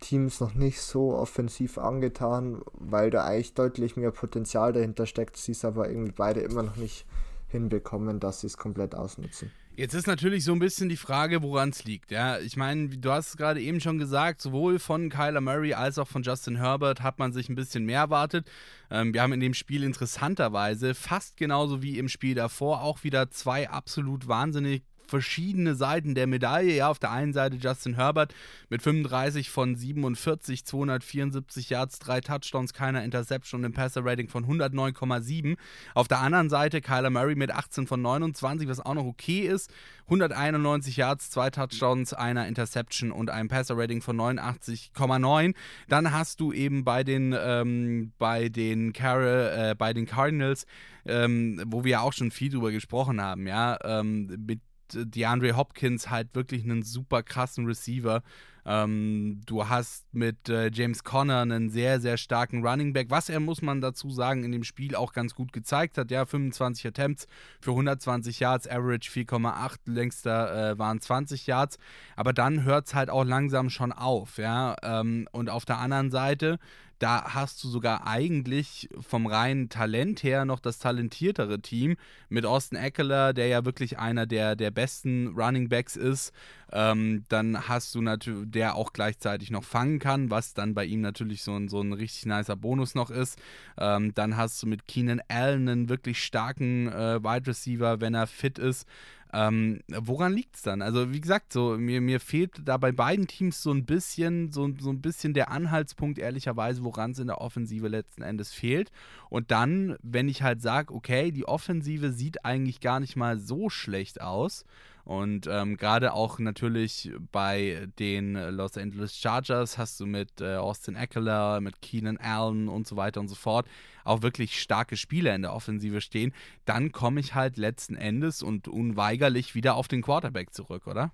Teams noch nicht so offensiv angetan, weil da eigentlich deutlich mehr Potenzial dahinter steckt. Sie es aber irgendwie beide immer noch nicht hinbekommen, dass sie es komplett ausnutzen. Jetzt ist natürlich so ein bisschen die Frage, woran es liegt. Ja, ich meine, du hast es gerade eben schon gesagt, sowohl von Kyler Murray als auch von Justin Herbert hat man sich ein bisschen mehr erwartet. Ähm, wir haben in dem Spiel interessanterweise fast genauso wie im Spiel davor auch wieder zwei absolut wahnsinnig verschiedene Seiten der Medaille. Ja, auf der einen Seite Justin Herbert mit 35 von 47, 274 Yards, drei Touchdowns, keiner Interception und ein Passer-Rating von 109,7. Auf der anderen Seite Kyler Murray mit 18 von 29, was auch noch okay ist. 191 Yards, zwei Touchdowns, einer Interception und ein Passer-Rating von 89,9. Dann hast du eben bei den, ähm, bei den, Car äh, bei den Cardinals, ähm, wo wir ja auch schon viel drüber gesprochen haben, ja, ähm, mit DeAndre Hopkins halt wirklich einen super krassen Receiver. Ähm, du hast mit äh, James Conner einen sehr, sehr starken Running Back, was er, muss man dazu sagen, in dem Spiel auch ganz gut gezeigt hat. Ja, 25 Attempts für 120 Yards, Average 4,8, längster äh, waren 20 Yards. Aber dann hört es halt auch langsam schon auf. Ja, ähm, und auf der anderen Seite da hast du sogar eigentlich vom reinen Talent her noch das talentiertere Team mit Austin Eckler, der ja wirklich einer der, der besten Running Backs ist. Ähm, dann hast du natürlich, der auch gleichzeitig noch fangen kann, was dann bei ihm natürlich so ein, so ein richtig nicer Bonus noch ist. Ähm, dann hast du mit Keenan Allen einen wirklich starken äh, Wide Receiver, wenn er fit ist. Ähm, woran liegt es dann? Also, wie gesagt, so, mir, mir fehlt da bei beiden Teams so ein bisschen, so, so ein bisschen der Anhaltspunkt, ehrlicherweise, woran es in der Offensive letzten Endes fehlt. Und dann, wenn ich halt sage, okay, die Offensive sieht eigentlich gar nicht mal so schlecht aus. Und ähm, gerade auch natürlich bei den Los Angeles Chargers hast du mit äh, Austin Eckler, mit Keenan Allen und so weiter und so fort auch wirklich starke Spieler in der Offensive stehen. Dann komme ich halt letzten Endes und unweigerlich wieder auf den Quarterback zurück, oder?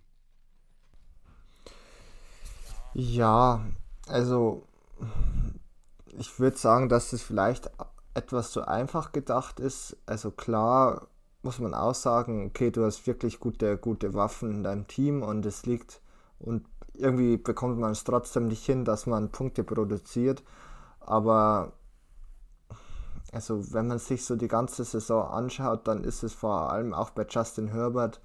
Ja, also ich würde sagen, dass es vielleicht etwas zu einfach gedacht ist. Also klar, muss man auch sagen, okay, du hast wirklich gute, gute Waffen in deinem Team und es liegt und irgendwie bekommt man es trotzdem nicht hin, dass man Punkte produziert. Aber also wenn man sich so die ganze Saison anschaut, dann ist es vor allem auch bei Justin Herbert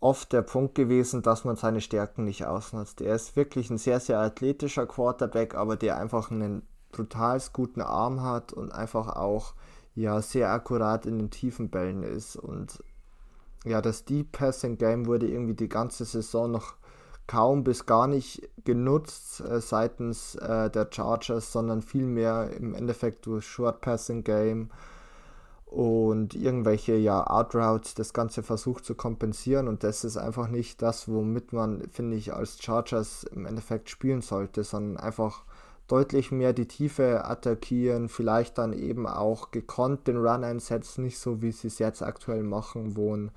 oft der Punkt gewesen, dass man seine Stärken nicht ausnutzt. Er ist wirklich ein sehr, sehr athletischer Quarterback, aber der einfach einen brutal guten Arm hat und einfach auch ja sehr akkurat in den tiefen Bällen ist. Und ja, das Deep Passing Game wurde irgendwie die ganze Saison noch kaum bis gar nicht genutzt äh, seitens äh, der Chargers, sondern vielmehr im Endeffekt durch Short Passing Game und irgendwelche ja Outroutes das Ganze versucht zu kompensieren und das ist einfach nicht das, womit man, finde ich, als Chargers im Endeffekt spielen sollte, sondern einfach deutlich mehr die Tiefe attackieren, vielleicht dann eben auch gekonnt den Run einsetzen, nicht so wie sie es jetzt aktuell machen, wo ein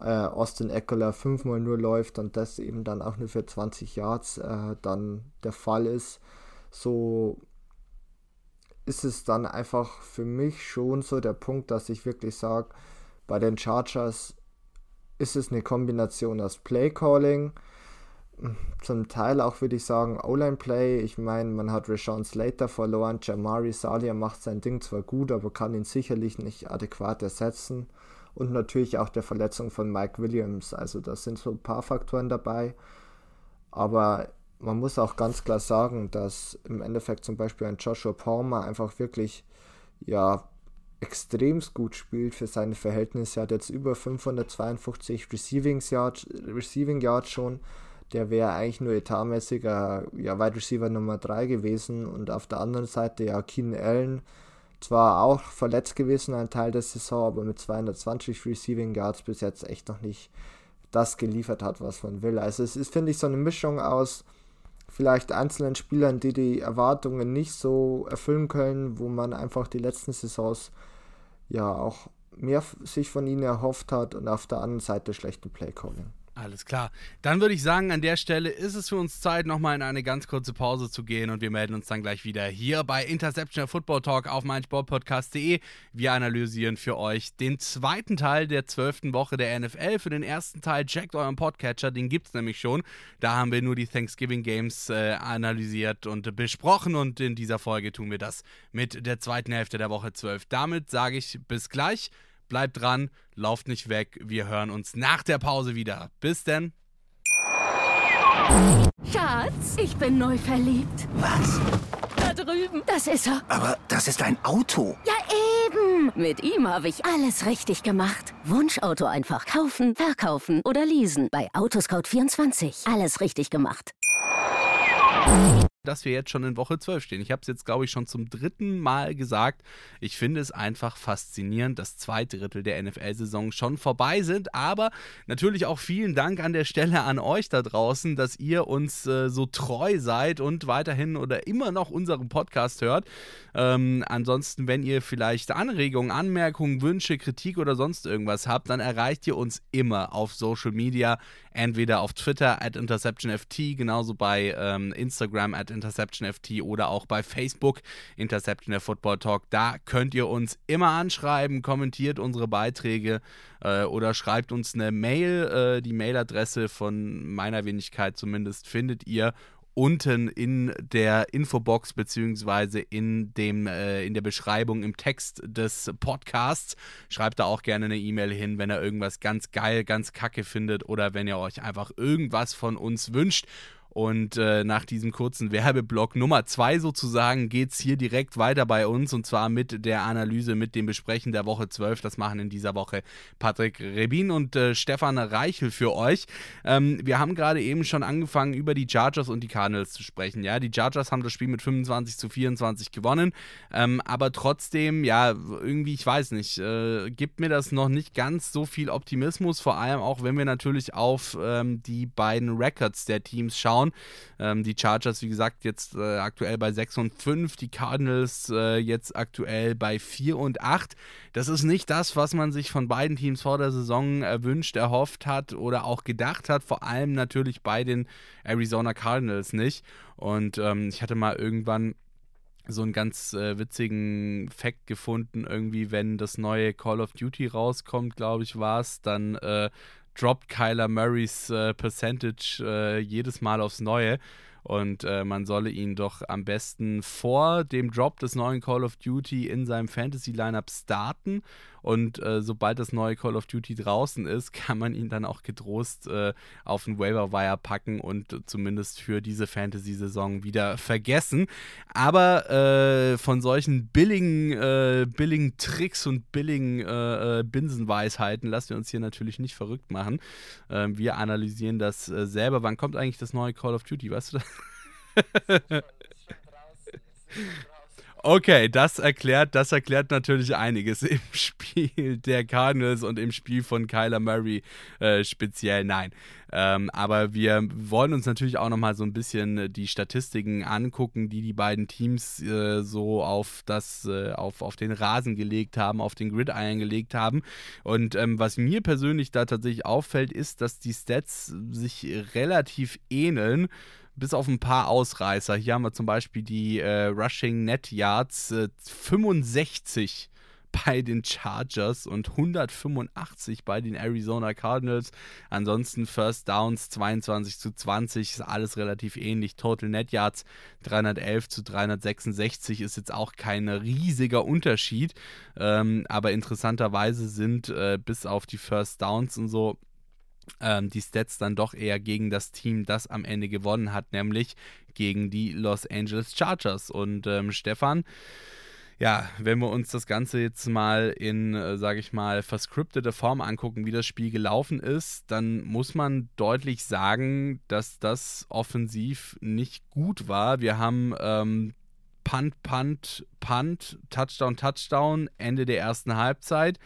äh, Austin Eckler fünfmal nur läuft und das eben dann auch nur für 20 Yards äh, dann der Fall ist. So ist es dann einfach für mich schon so der Punkt, dass ich wirklich sage, bei den Chargers ist es eine Kombination aus Play Calling, zum Teil auch, würde ich sagen, O-Line-Play. Ich meine, man hat Rashawn Slater verloren. Jamari Salia macht sein Ding zwar gut, aber kann ihn sicherlich nicht adäquat ersetzen. Und natürlich auch der Verletzung von Mike Williams. Also, das sind so ein paar Faktoren dabei. Aber man muss auch ganz klar sagen, dass im Endeffekt zum Beispiel ein Joshua Palmer einfach wirklich, ja, extremst gut spielt für seine Verhältnisse. Er hat jetzt über 552 Receiving Yards, Receiving Yards schon der wäre eigentlich nur etatmäßiger ja, Wide Receiver Nummer 3 gewesen. Und auf der anderen Seite ja Keenan Allen, zwar auch verletzt gewesen, ein Teil der Saison, aber mit 220 Receiving Yards bis jetzt echt noch nicht das geliefert hat, was man will. Also es ist, finde ich, so eine Mischung aus vielleicht einzelnen Spielern, die die Erwartungen nicht so erfüllen können, wo man einfach die letzten Saisons ja auch mehr sich von ihnen erhofft hat und auf der anderen Seite schlechten Playcalling. Alles klar. Dann würde ich sagen, an der Stelle ist es für uns Zeit, nochmal in eine ganz kurze Pause zu gehen und wir melden uns dann gleich wieder hier bei Interception Football Talk auf meinsportpodcast.de. Wir analysieren für euch den zweiten Teil der zwölften Woche der NFL. Für den ersten Teil checkt euren Podcatcher, den gibt es nämlich schon. Da haben wir nur die Thanksgiving Games äh, analysiert und besprochen und in dieser Folge tun wir das mit der zweiten Hälfte der Woche 12. Damit sage ich bis gleich. Bleibt dran, lauft nicht weg. Wir hören uns nach der Pause wieder. Bis denn. Schatz, ich bin neu verliebt. Was? Da drüben. Das ist er. Aber das ist ein Auto. Ja, eben. Mit ihm habe ich alles richtig gemacht. Wunschauto einfach kaufen, verkaufen oder leasen. Bei Autoscout24. Alles richtig gemacht dass wir jetzt schon in Woche 12 stehen. Ich habe es jetzt, glaube ich, schon zum dritten Mal gesagt. Ich finde es einfach faszinierend, dass zwei Drittel der NFL-Saison schon vorbei sind. Aber natürlich auch vielen Dank an der Stelle an euch da draußen, dass ihr uns äh, so treu seid und weiterhin oder immer noch unseren Podcast hört. Ähm, ansonsten, wenn ihr vielleicht Anregungen, Anmerkungen, Wünsche, Kritik oder sonst irgendwas habt, dann erreicht ihr uns immer auf Social Media. Entweder auf Twitter at InterceptionFT, genauso bei ähm, Instagram at InterceptionFT oder auch bei Facebook Interception der Football Talk. Da könnt ihr uns immer anschreiben, kommentiert unsere Beiträge äh, oder schreibt uns eine Mail. Äh, die Mailadresse von meiner Wenigkeit zumindest findet ihr unten in der Infobox beziehungsweise in äh, in der Beschreibung im Text des Podcasts. Schreibt da auch gerne eine E-Mail hin, wenn ihr irgendwas ganz geil, ganz kacke findet oder wenn ihr euch einfach irgendwas von uns wünscht. Und äh, nach diesem kurzen Werbeblock Nummer zwei sozusagen geht es hier direkt weiter bei uns und zwar mit der Analyse, mit dem Besprechen der Woche 12. Das machen in dieser Woche Patrick Rebin und äh, Stefan Reichel für euch. Ähm, wir haben gerade eben schon angefangen, über die Chargers und die Cardinals zu sprechen. Ja, die Chargers haben das Spiel mit 25 zu 24 gewonnen, ähm, aber trotzdem, ja, irgendwie, ich weiß nicht, äh, gibt mir das noch nicht ganz so viel Optimismus, vor allem auch, wenn wir natürlich auf ähm, die beiden Records der Teams schauen schauen. Ähm, die Chargers, wie gesagt, jetzt äh, aktuell bei 6 und 5, die Cardinals äh, jetzt aktuell bei 4 und 8. Das ist nicht das, was man sich von beiden Teams vor der Saison erwünscht, erhofft hat oder auch gedacht hat. Vor allem natürlich bei den Arizona Cardinals nicht. Und ähm, ich hatte mal irgendwann so einen ganz äh, witzigen Fact gefunden, irgendwie, wenn das neue Call of Duty rauskommt, glaube ich, war es, dann äh, droppt Kyler Murrays äh, Percentage äh, jedes Mal aufs Neue. Und äh, man solle ihn doch am besten vor dem Drop des neuen Call of Duty in seinem Fantasy-Lineup starten und äh, sobald das neue Call of Duty draußen ist, kann man ihn dann auch getrost äh, auf den Waiver Wire packen und zumindest für diese Fantasy-Saison wieder vergessen. Aber äh, von solchen billigen, äh, billigen Tricks und billigen äh, äh, Binsenweisheiten lassen wir uns hier natürlich nicht verrückt machen. Ähm, wir analysieren das selber. Wann kommt eigentlich das neue Call of Duty? Weißt du das? Okay, das erklärt, das erklärt natürlich einiges im Spiel der Cardinals und im Spiel von Kyler Murray äh, speziell. Nein. Ähm, aber wir wollen uns natürlich auch nochmal so ein bisschen die Statistiken angucken, die die beiden Teams äh, so auf das, äh, auf, auf den Rasen gelegt haben, auf den Grid eingelegt haben. Und ähm, was mir persönlich da tatsächlich auffällt, ist, dass die Stats sich relativ ähneln bis auf ein paar Ausreißer. Hier haben wir zum Beispiel die äh, Rushing Net Yards äh, 65 bei den Chargers und 185 bei den Arizona Cardinals. Ansonsten First Downs 22 zu 20 ist alles relativ ähnlich. Total Net Yards 311 zu 366 ist jetzt auch kein riesiger Unterschied. Ähm, aber interessanterweise sind äh, bis auf die First Downs und so ähm, die Stats dann doch eher gegen das Team, das am Ende gewonnen hat, nämlich gegen die Los Angeles Chargers. Und ähm, Stefan, ja, wenn wir uns das Ganze jetzt mal in, äh, sage ich mal, verscriptete Form angucken, wie das Spiel gelaufen ist, dann muss man deutlich sagen, dass das offensiv nicht gut war. Wir haben ähm, Punt, Punt, Punt, Touchdown, Touchdown, Ende der ersten Halbzeit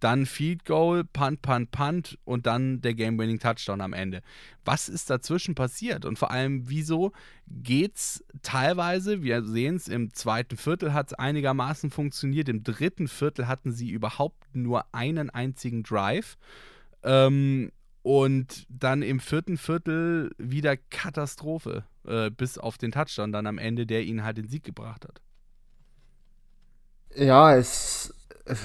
dann Field Goal, Punt, Punt, Punt und dann der Game-Winning Touchdown am Ende. Was ist dazwischen passiert? Und vor allem, wieso geht es teilweise, wir sehen es, im zweiten Viertel hat es einigermaßen funktioniert, im dritten Viertel hatten sie überhaupt nur einen einzigen Drive. Ähm, und dann im vierten Viertel wieder Katastrophe, äh, bis auf den Touchdown dann am Ende, der ihnen halt den Sieg gebracht hat. Ja, es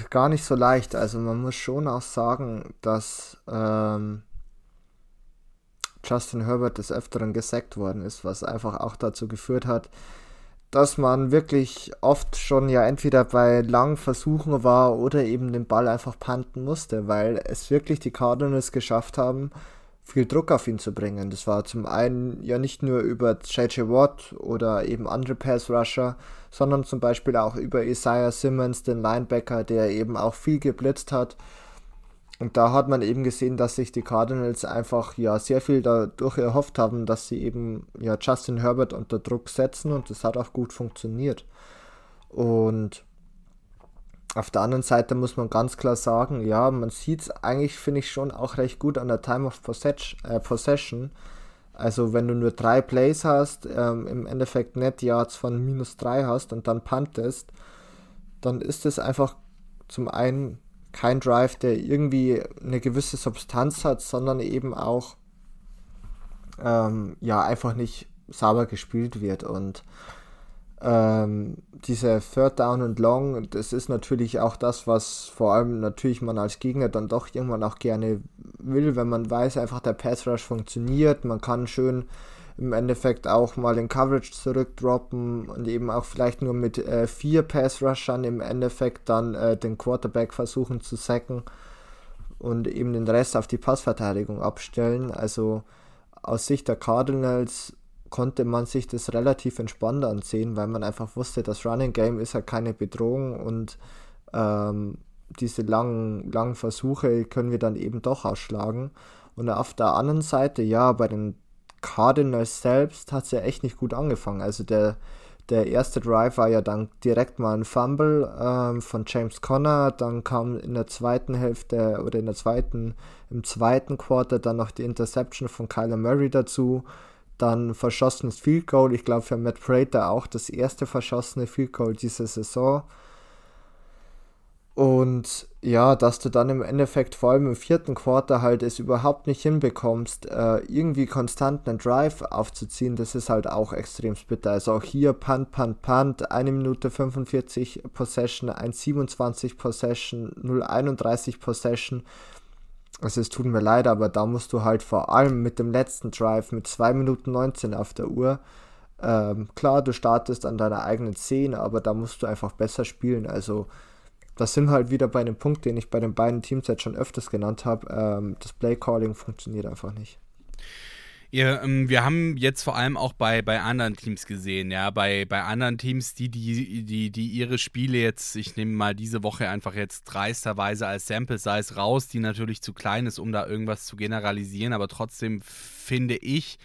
gar nicht so leicht. Also man muss schon auch sagen, dass ähm, Justin Herbert des Öfteren gesackt worden ist, was einfach auch dazu geführt hat, dass man wirklich oft schon ja entweder bei langen Versuchen war oder eben den Ball einfach panten musste, weil es wirklich die Cardinals geschafft haben, viel Druck auf ihn zu bringen. Das war zum einen ja nicht nur über JJ Watt oder eben andere Pass Rusher, sondern zum Beispiel auch über Isaiah Simmons, den Linebacker, der eben auch viel geblitzt hat und da hat man eben gesehen, dass sich die Cardinals einfach ja sehr viel dadurch erhofft haben, dass sie eben ja Justin Herbert unter Druck setzen und das hat auch gut funktioniert. Und auf der anderen Seite muss man ganz klar sagen, ja, man sieht es eigentlich, finde ich, schon auch recht gut an der Time of äh, Possession. Also wenn du nur drei Plays hast, ähm, im Endeffekt Net Yards von minus drei hast und dann puntest, dann ist es einfach zum einen kein Drive, der irgendwie eine gewisse Substanz hat, sondern eben auch ähm, ja einfach nicht sauber gespielt wird und ähm, diese Third Down und Long, das ist natürlich auch das, was vor allem natürlich man als Gegner dann doch irgendwann auch gerne will, wenn man weiß, einfach der Pass Rush funktioniert, man kann schön im Endeffekt auch mal den Coverage zurückdroppen und eben auch vielleicht nur mit äh, vier Pass-Rushern im Endeffekt dann äh, den Quarterback versuchen zu sacken und eben den Rest auf die Passverteidigung abstellen. Also aus Sicht der Cardinals konnte man sich das relativ entspannt ansehen, weil man einfach wusste, das Running Game ist ja keine Bedrohung und ähm, diese langen, langen Versuche können wir dann eben doch ausschlagen. Und auf der anderen Seite, ja, bei den Cardinals selbst hat es ja echt nicht gut angefangen. Also der, der erste Drive war ja dann direkt mal ein Fumble ähm, von James Conner, dann kam in der zweiten Hälfte oder in der zweiten, im zweiten Quarter dann noch die Interception von Kyler Murray dazu, dann verschossenes Field Goal, ich glaube für Matt Prater auch das erste verschossene Field Goal dieser Saison. Und ja, dass du dann im Endeffekt vor allem im vierten Quarter halt es überhaupt nicht hinbekommst, äh, irgendwie konstant einen Drive aufzuziehen, das ist halt auch extrem bitter. Also auch hier Punt, Punt, Punt, 1 Minute 45 Possession, 1,27 Possession, 0,31 Possession. Also es tut mir leid, aber da musst du halt vor allem mit dem letzten Drive mit 2 Minuten 19 auf der Uhr, ähm, klar, du startest an deiner eigenen Szene, aber da musst du einfach besser spielen. Also das sind wir halt wieder bei einem Punkt, den ich bei den beiden Teams jetzt schon öfters genannt habe. Ähm, das Play-Calling funktioniert einfach nicht. Ja, ähm, wir haben jetzt vor allem auch bei, bei anderen Teams gesehen, ja, bei, bei anderen Teams, die, die, die, die ihre Spiele jetzt, ich nehme mal diese Woche einfach jetzt dreisterweise als Sample Size raus, die natürlich zu klein ist, um da irgendwas zu generalisieren, aber trotzdem finde ich,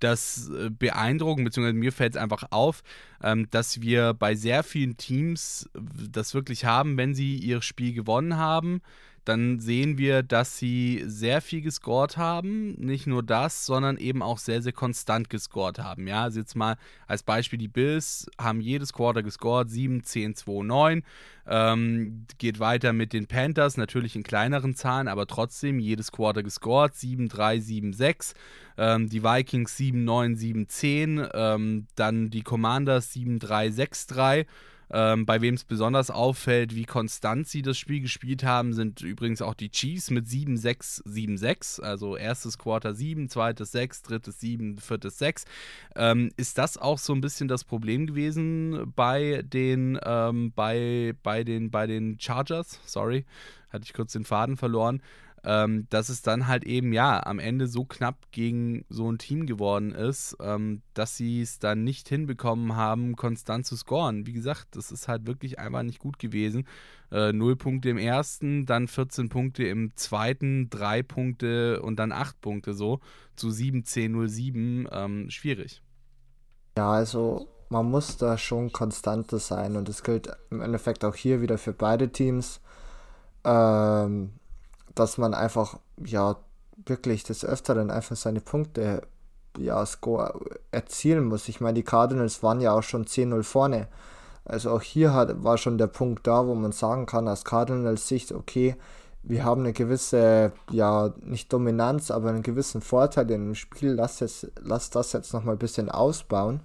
das äh, beeindruckend, beziehungsweise mir fällt es einfach auf, ähm, dass wir bei sehr vielen Teams das wirklich haben, wenn sie ihr Spiel gewonnen haben, dann sehen wir, dass sie sehr viel gescored haben. Nicht nur das, sondern eben auch sehr, sehr konstant gescored haben. Ja, also jetzt mal als Beispiel: Die Bills haben jedes Quarter gescored, 7, 10, 2, 9. Ähm, geht weiter mit den Panthers, natürlich in kleineren Zahlen, aber trotzdem jedes Quarter gescored, 7, 3, 7, 6. Ähm, die Vikings 7, 9, 7, 10. Ähm, dann die Commanders 7, 3, 6, 3. Ähm, bei wem es besonders auffällt, wie konstant sie das Spiel gespielt haben, sind übrigens auch die Chiefs mit 7-6, 7-6. Also erstes Quarter 7, zweites 6, drittes 7, viertes 6. Ähm, ist das auch so ein bisschen das Problem gewesen bei den, ähm, bei, bei den, bei den Chargers? Sorry, hatte ich kurz den Faden verloren ähm, dass es dann halt eben ja am Ende so knapp gegen so ein Team geworden ist, ähm, dass sie es dann nicht hinbekommen haben, konstant zu scoren. Wie gesagt, das ist halt wirklich einfach nicht gut gewesen. Äh, null Punkte im ersten, dann 14 Punkte im zweiten, drei Punkte und dann acht Punkte so zu 17-0-7. Ähm, schwierig. Ja, also man muss da schon konstanter sein und das gilt im Endeffekt auch hier wieder für beide Teams. Ähm, dass man einfach, ja, wirklich des Öfteren einfach seine Punkte, ja, Score erzielen muss. Ich meine, die Cardinals waren ja auch schon 10-0 vorne. Also auch hier hat, war schon der Punkt da, wo man sagen kann, aus Cardinals Sicht, okay, wir haben eine gewisse, ja, nicht Dominanz, aber einen gewissen Vorteil in dem Spiel, lass, jetzt, lass das jetzt nochmal ein bisschen ausbauen.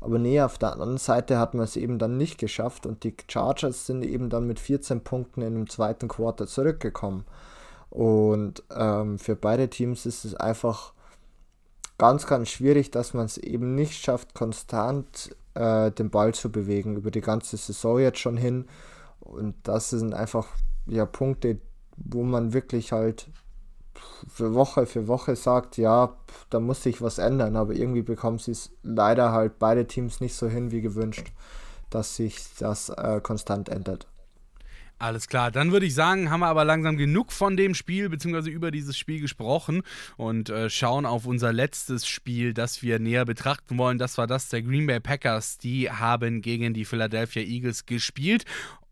Aber nee, auf der anderen Seite hat man es eben dann nicht geschafft und die Chargers sind eben dann mit 14 Punkten in dem zweiten Quarter zurückgekommen. Und ähm, für beide Teams ist es einfach ganz, ganz schwierig, dass man es eben nicht schafft, konstant äh, den Ball zu bewegen, über die ganze Saison jetzt schon hin. Und das sind einfach ja Punkte, wo man wirklich halt für Woche für Woche sagt, ja, da muss sich was ändern, aber irgendwie bekommen sie es leider halt beide Teams nicht so hin wie gewünscht, dass sich das äh, konstant ändert. Alles klar, dann würde ich sagen, haben wir aber langsam genug von dem Spiel bzw. über dieses Spiel gesprochen und äh, schauen auf unser letztes Spiel, das wir näher betrachten wollen. Das war das der Green Bay Packers. Die haben gegen die Philadelphia Eagles gespielt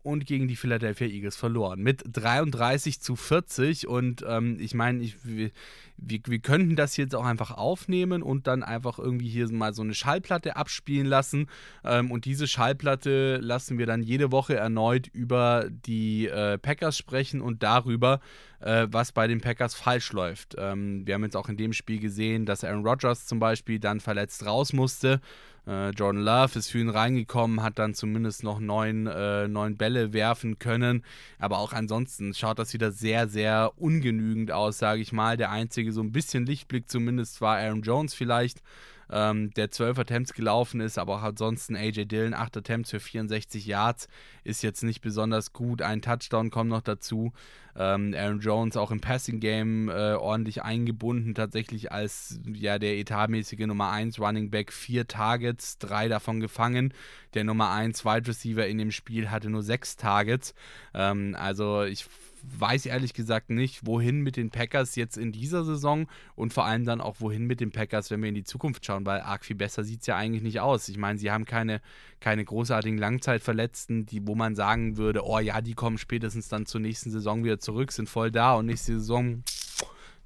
und gegen die Philadelphia Eagles verloren. Mit 33 zu 40. Und ähm, ich meine, wir, wir, könnten das jetzt auch einfach aufnehmen und dann einfach irgendwie hier mal so eine Schallplatte abspielen lassen. Ähm, und diese Schallplatte lassen wir dann jede Woche erneut über die äh, Packers sprechen und darüber, äh, was bei den Packers falsch läuft. Ähm, wir haben jetzt auch in dem Spiel gesehen, dass Aaron Rodgers zum Beispiel dann verletzt raus musste. Äh, Jordan Love ist für ihn reingekommen, hat dann zumindest noch neun, äh, neun Bälle werfen können. Aber auch ansonsten schaut das wieder sehr, sehr ungenügend aus, sage ich mal. Der einzige so ein bisschen Lichtblick zumindest war Aaron Jones vielleicht ähm, der 12 Attempts gelaufen ist, aber auch ansonsten AJ Dillon, 8 Attempts für 64 Yards, ist jetzt nicht besonders gut. Ein Touchdown kommt noch dazu. Ähm, Aaron Jones auch im Passing Game äh, ordentlich eingebunden, tatsächlich als ja der etatmäßige Nummer 1 Running Back, vier Targets, drei davon gefangen. Der Nummer 1 Wide Receiver in dem Spiel hatte nur sechs Targets. Ähm, also ich weiß ehrlich gesagt nicht, wohin mit den Packers jetzt in dieser Saison und vor allem dann auch wohin mit den Packers, wenn wir in die Zukunft schauen, weil arg viel besser sieht es ja eigentlich nicht aus. Ich meine, sie haben keine, keine großartigen Langzeitverletzten, die, wo man sagen würde, oh ja, die kommen spätestens dann zur nächsten Saison wieder zurück, sind voll da und nächste Saison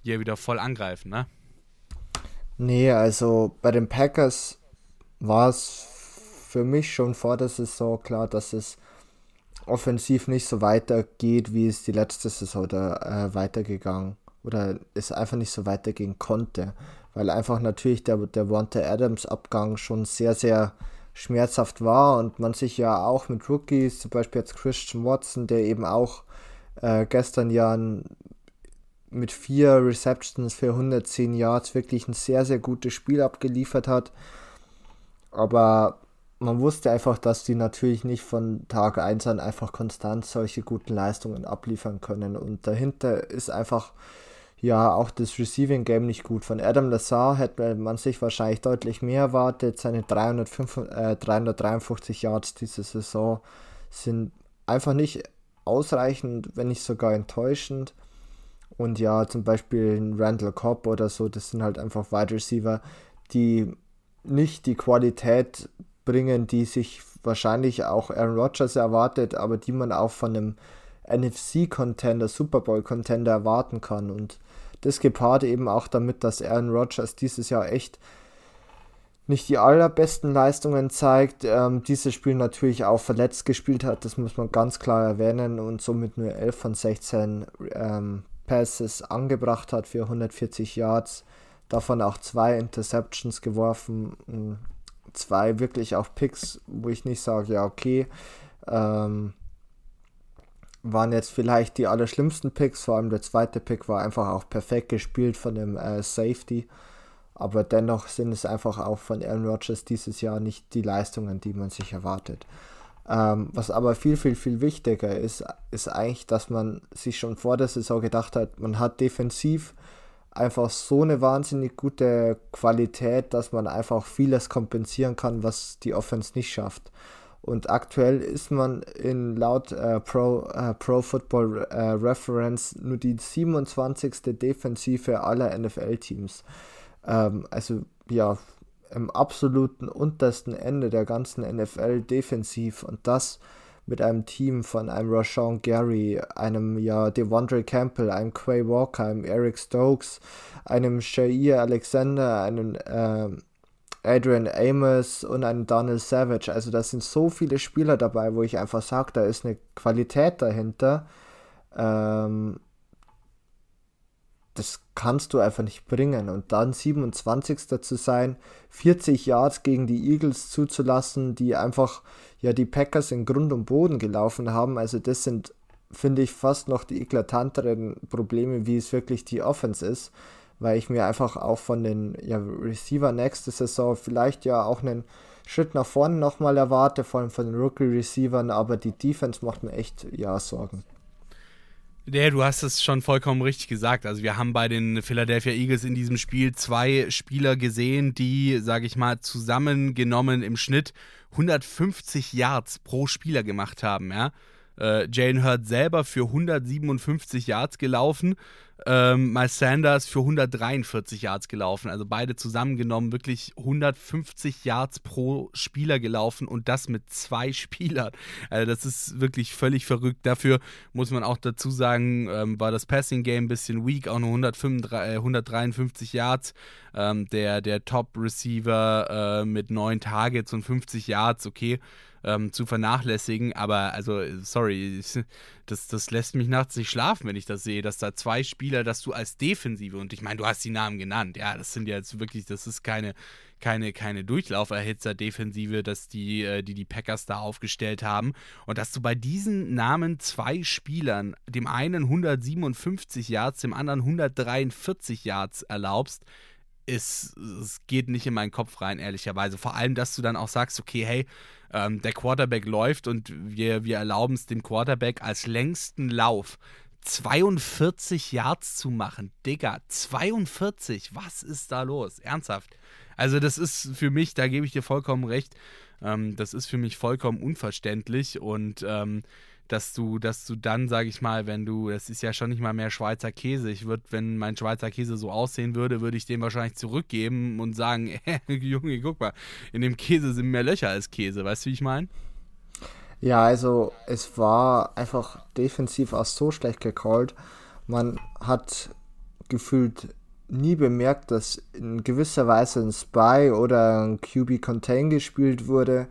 hier wieder voll angreifen, ne? Nee, also bei den Packers war es für mich schon vor der Saison klar, dass es offensiv nicht so weitergeht, wie es die letzte Saison da äh, weitergegangen oder es einfach nicht so weitergehen konnte, weil einfach natürlich der, der Wante Adams Abgang schon sehr, sehr schmerzhaft war und man sich ja auch mit Rookies, zum Beispiel jetzt Christian Watson, der eben auch äh, gestern ja mit vier Receptions für 110 Yards wirklich ein sehr, sehr gutes Spiel abgeliefert hat. Aber man wusste einfach, dass die natürlich nicht von Tag 1 an einfach konstant solche guten Leistungen abliefern können. Und dahinter ist einfach ja auch das Receiving Game nicht gut. Von Adam Lazar hätte man sich wahrscheinlich deutlich mehr erwartet. Seine 305, äh, 353 Yards diese Saison sind einfach nicht ausreichend, wenn nicht sogar enttäuschend. Und ja, zum Beispiel Randall Cobb oder so, das sind halt einfach Wide Receiver, die nicht die Qualität bringen, die sich wahrscheinlich auch Aaron Rodgers erwartet, aber die man auch von einem NFC-Contender, Super Bowl-Contender erwarten kann. Und das gepaart eben auch damit, dass Aaron Rodgers dieses Jahr echt nicht die allerbesten Leistungen zeigt, ähm, dieses Spiel natürlich auch verletzt gespielt hat, das muss man ganz klar erwähnen und somit nur 11 von 16 ähm, Passes angebracht hat für 140 Yards, davon auch zwei Interceptions geworfen zwei wirklich auch Picks, wo ich nicht sage, ja, okay, ähm, waren jetzt vielleicht die allerschlimmsten Picks, vor allem der zweite Pick war einfach auch perfekt gespielt von dem äh, Safety. Aber dennoch sind es einfach auch von Aaron Rodgers dieses Jahr nicht die Leistungen, die man sich erwartet. Ähm, was aber viel, viel, viel wichtiger ist, ist eigentlich, dass man sich schon vor der Saison gedacht hat, man hat defensiv einfach so eine wahnsinnig gute Qualität, dass man einfach vieles kompensieren kann, was die Offense nicht schafft. Und aktuell ist man in laut äh, Pro, äh, Pro Football äh, Reference nur die 27. Defensive aller NFL-Teams. Ähm, also ja, im absoluten untersten Ende der ganzen NFL defensiv. Und das mit einem Team von einem Rashawn Gary, einem ja Devondre Campbell, einem Quay Walker, einem Eric Stokes, einem Shair Alexander, einem äh, Adrian Amos und einem Donald Savage. Also da sind so viele Spieler dabei, wo ich einfach sage, da ist eine Qualität dahinter, ähm, das kannst du einfach nicht bringen. Und dann 27. zu sein, 40 Yards gegen die Eagles zuzulassen, die einfach ja die Packers in Grund und Boden gelaufen haben. Also das sind, finde ich, fast noch die eklatanteren Probleme, wie es wirklich die Offense ist. Weil ich mir einfach auch von den ja, Receiver nächste Saison vielleicht ja auch einen Schritt nach vorne nochmal erwarte, vor allem von den Rookie-Receivern, aber die Defense macht mir echt ja Sorgen. Ja, du hast es schon vollkommen richtig gesagt. Also wir haben bei den Philadelphia Eagles in diesem Spiel zwei Spieler gesehen, die, sage ich mal, zusammengenommen im Schnitt 150 Yards pro Spieler gemacht haben. Ja? Äh, Jalen Hurt selber für 157 Yards gelaufen ähm, Sanders für 143 Yards gelaufen. Also beide zusammengenommen wirklich 150 Yards pro Spieler gelaufen und das mit zwei Spielern. Also das ist wirklich völlig verrückt. Dafür muss man auch dazu sagen, ähm, war das Passing Game ein bisschen weak, auch nur 135, äh, 153 Yards. Ähm, der der Top Receiver äh, mit neun Targets und 50 Yards, okay ähm, zu vernachlässigen. Aber also, sorry, das, das lässt mich nachts nicht schlafen, wenn ich das sehe, dass da zwei Spieler, dass du als Defensive, und ich meine, du hast die Namen genannt, ja, das sind ja jetzt wirklich, das ist keine, keine, keine Durchlauferhitzer-Defensive, dass die, äh, die die Packers da aufgestellt haben. Und dass du bei diesen Namen zwei Spielern, dem einen 157 Yards, dem anderen 143 Yards erlaubst, ist, es geht nicht in meinen Kopf rein, ehrlicherweise. Vor allem, dass du dann auch sagst, okay, hey, ähm, der Quarterback läuft und wir, wir erlauben es dem Quarterback als längsten Lauf 42 Yards zu machen. Digga, 42, was ist da los? Ernsthaft. Also das ist für mich, da gebe ich dir vollkommen recht, ähm, das ist für mich vollkommen unverständlich und ähm, dass du, dass du dann, sage ich mal, wenn du, das ist ja schon nicht mal mehr Schweizer Käse. Ich würde, wenn mein Schweizer Käse so aussehen würde, würde ich den wahrscheinlich zurückgeben und sagen, Junge, guck mal, in dem Käse sind mehr Löcher als Käse. Weißt du, wie ich meine? Ja, also es war einfach defensiv auch so schlecht gecallt. Man hat gefühlt nie bemerkt, dass in gewisser Weise ein Spy oder ein QB Contain gespielt wurde.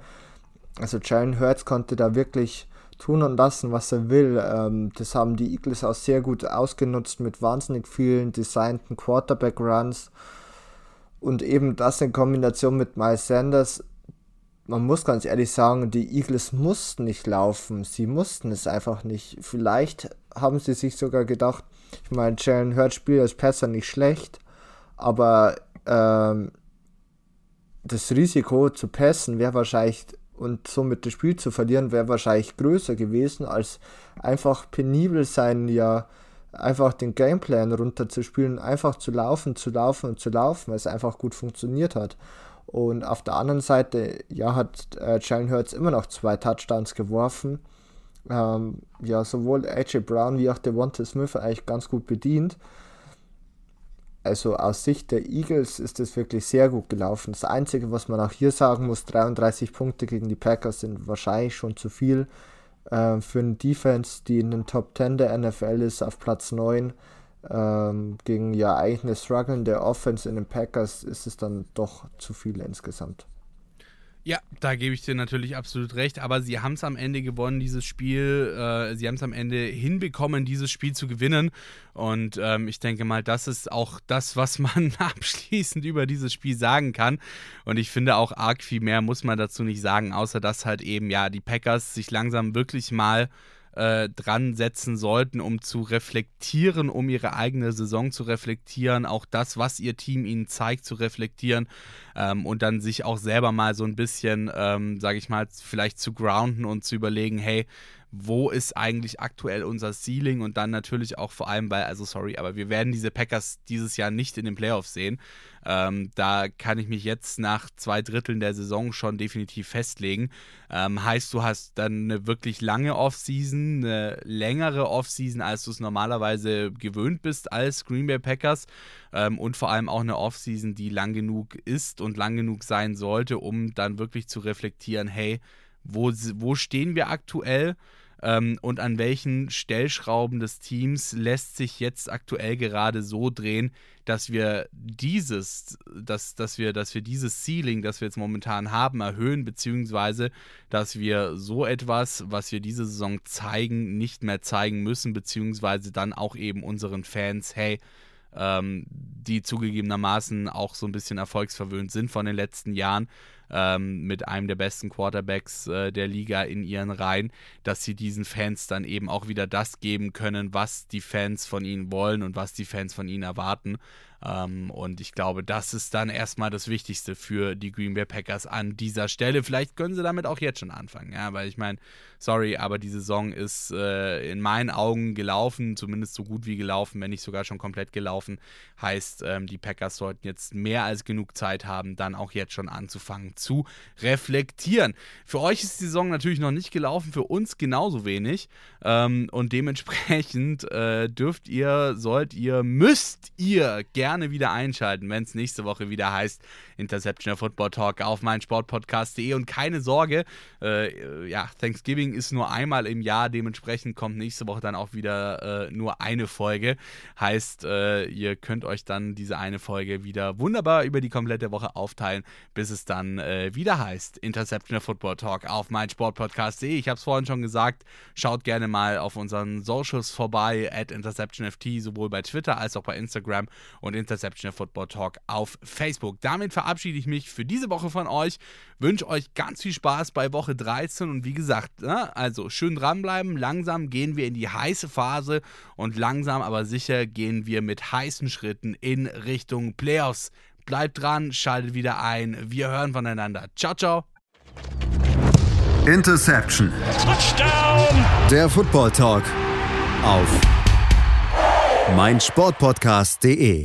Also Jalen Hurts konnte da wirklich tun und lassen, was er will. Ähm, das haben die Eagles auch sehr gut ausgenutzt mit wahnsinnig vielen designten Quarterback-Runs. Und eben das in Kombination mit Miles Sanders. Man muss ganz ehrlich sagen, die Eagles mussten nicht laufen. Sie mussten es einfach nicht. Vielleicht haben sie sich sogar gedacht, ich meine, Jalen Hurt spielt als Passer nicht schlecht, aber ähm, das Risiko zu passen wäre wahrscheinlich und somit das Spiel zu verlieren, wäre wahrscheinlich größer gewesen, als einfach penibel sein, ja, einfach den Gameplan runterzuspielen, einfach zu laufen, zu laufen und zu laufen, weil es einfach gut funktioniert hat. Und auf der anderen Seite, ja, hat äh, Jalen Hurts immer noch zwei Touchdowns geworfen. Ähm, ja, sowohl AJ Brown wie auch Devonta Smith eigentlich ganz gut bedient also aus Sicht der Eagles ist es wirklich sehr gut gelaufen. Das Einzige, was man auch hier sagen muss, 33 Punkte gegen die Packers sind wahrscheinlich schon zu viel äh, für eine Defense, die in den Top 10 der NFL ist, auf Platz 9. Ähm, gegen ja eigentlich eine strugglende Offense in den Packers ist es dann doch zu viel insgesamt. Ja, da gebe ich dir natürlich absolut recht, aber sie haben es am Ende gewonnen, dieses Spiel. Äh, sie haben es am Ende hinbekommen, dieses Spiel zu gewinnen. Und ähm, ich denke mal, das ist auch das, was man abschließend über dieses Spiel sagen kann. Und ich finde auch arg viel mehr muss man dazu nicht sagen, außer dass halt eben, ja, die Packers sich langsam wirklich mal äh, dran setzen sollten, um zu reflektieren, um ihre eigene Saison zu reflektieren, auch das, was ihr Team ihnen zeigt, zu reflektieren ähm, und dann sich auch selber mal so ein bisschen, ähm, sage ich mal, vielleicht zu grounden und zu überlegen, hey, wo ist eigentlich aktuell unser Ceiling und dann natürlich auch vor allem, weil, also sorry, aber wir werden diese Packers dieses Jahr nicht in den Playoffs sehen. Ähm, da kann ich mich jetzt nach zwei Dritteln der Saison schon definitiv festlegen. Ähm, heißt, du hast dann eine wirklich lange Offseason, eine längere Offseason, als du es normalerweise gewöhnt bist als Green Bay Packers ähm, und vor allem auch eine Offseason, die lang genug ist und lang genug sein sollte, um dann wirklich zu reflektieren, hey, wo, wo stehen wir aktuell? Ähm, und an welchen Stellschrauben des Teams lässt sich jetzt aktuell gerade so drehen, dass wir dieses, dass, dass wir, dass wir dieses Ceiling, das wir jetzt momentan haben, erhöhen, beziehungsweise dass wir so etwas, was wir diese Saison zeigen, nicht mehr zeigen müssen, beziehungsweise dann auch eben unseren Fans, hey, ähm, die zugegebenermaßen auch so ein bisschen erfolgsverwöhnt sind von den letzten Jahren ähm, mit einem der besten Quarterbacks äh, der Liga in ihren Reihen, dass sie diesen Fans dann eben auch wieder das geben können, was die Fans von ihnen wollen und was die Fans von ihnen erwarten. Ähm, und ich glaube, das ist dann erstmal das Wichtigste für die Green Bay Packers an dieser Stelle. Vielleicht können sie damit auch jetzt schon anfangen, ja, weil ich meine, sorry, aber die Saison ist äh, in meinen Augen gelaufen, zumindest so gut wie gelaufen, wenn nicht sogar schon komplett gelaufen. Heißt, ähm, die Packers sollten jetzt mehr als genug Zeit haben, dann auch jetzt schon anzufangen zu reflektieren. Für euch ist die Saison natürlich noch nicht gelaufen, für uns genauso wenig. Ähm, und dementsprechend äh, dürft ihr, sollt ihr, müsst ihr gerne wieder einschalten, wenn es nächste Woche wieder heißt Interception Football Talk auf meinsportpodcast.de. Und keine Sorge, äh, ja, Thanksgiving ist nur einmal im Jahr, dementsprechend kommt nächste Woche dann auch wieder äh, nur eine Folge. Heißt, äh, ihr könnt euch dann diese eine Folge wieder wunderbar über die komplette Woche aufteilen, bis es dann äh, wieder heißt Interception Football Talk auf meinsportpodcast.de. Ich habe es vorhin schon gesagt, schaut gerne mal auf unseren Socials vorbei, at InterceptionFT, sowohl bei Twitter als auch bei Instagram und Interception Football Talk auf Facebook. Damit verabschiede ich mich für diese Woche von euch, wünsche euch ganz viel Spaß bei Woche 13 und wie gesagt, ne, also schön dranbleiben, langsam gehen wir in die heiße Phase und langsam aber sicher gehen wir mit heißen Schritten in Richtung Playoffs. Bleibt dran, schaltet wieder ein, wir hören voneinander. Ciao, ciao. Interception. Touchdown. Der Football Talk auf meinsportpodcast.de.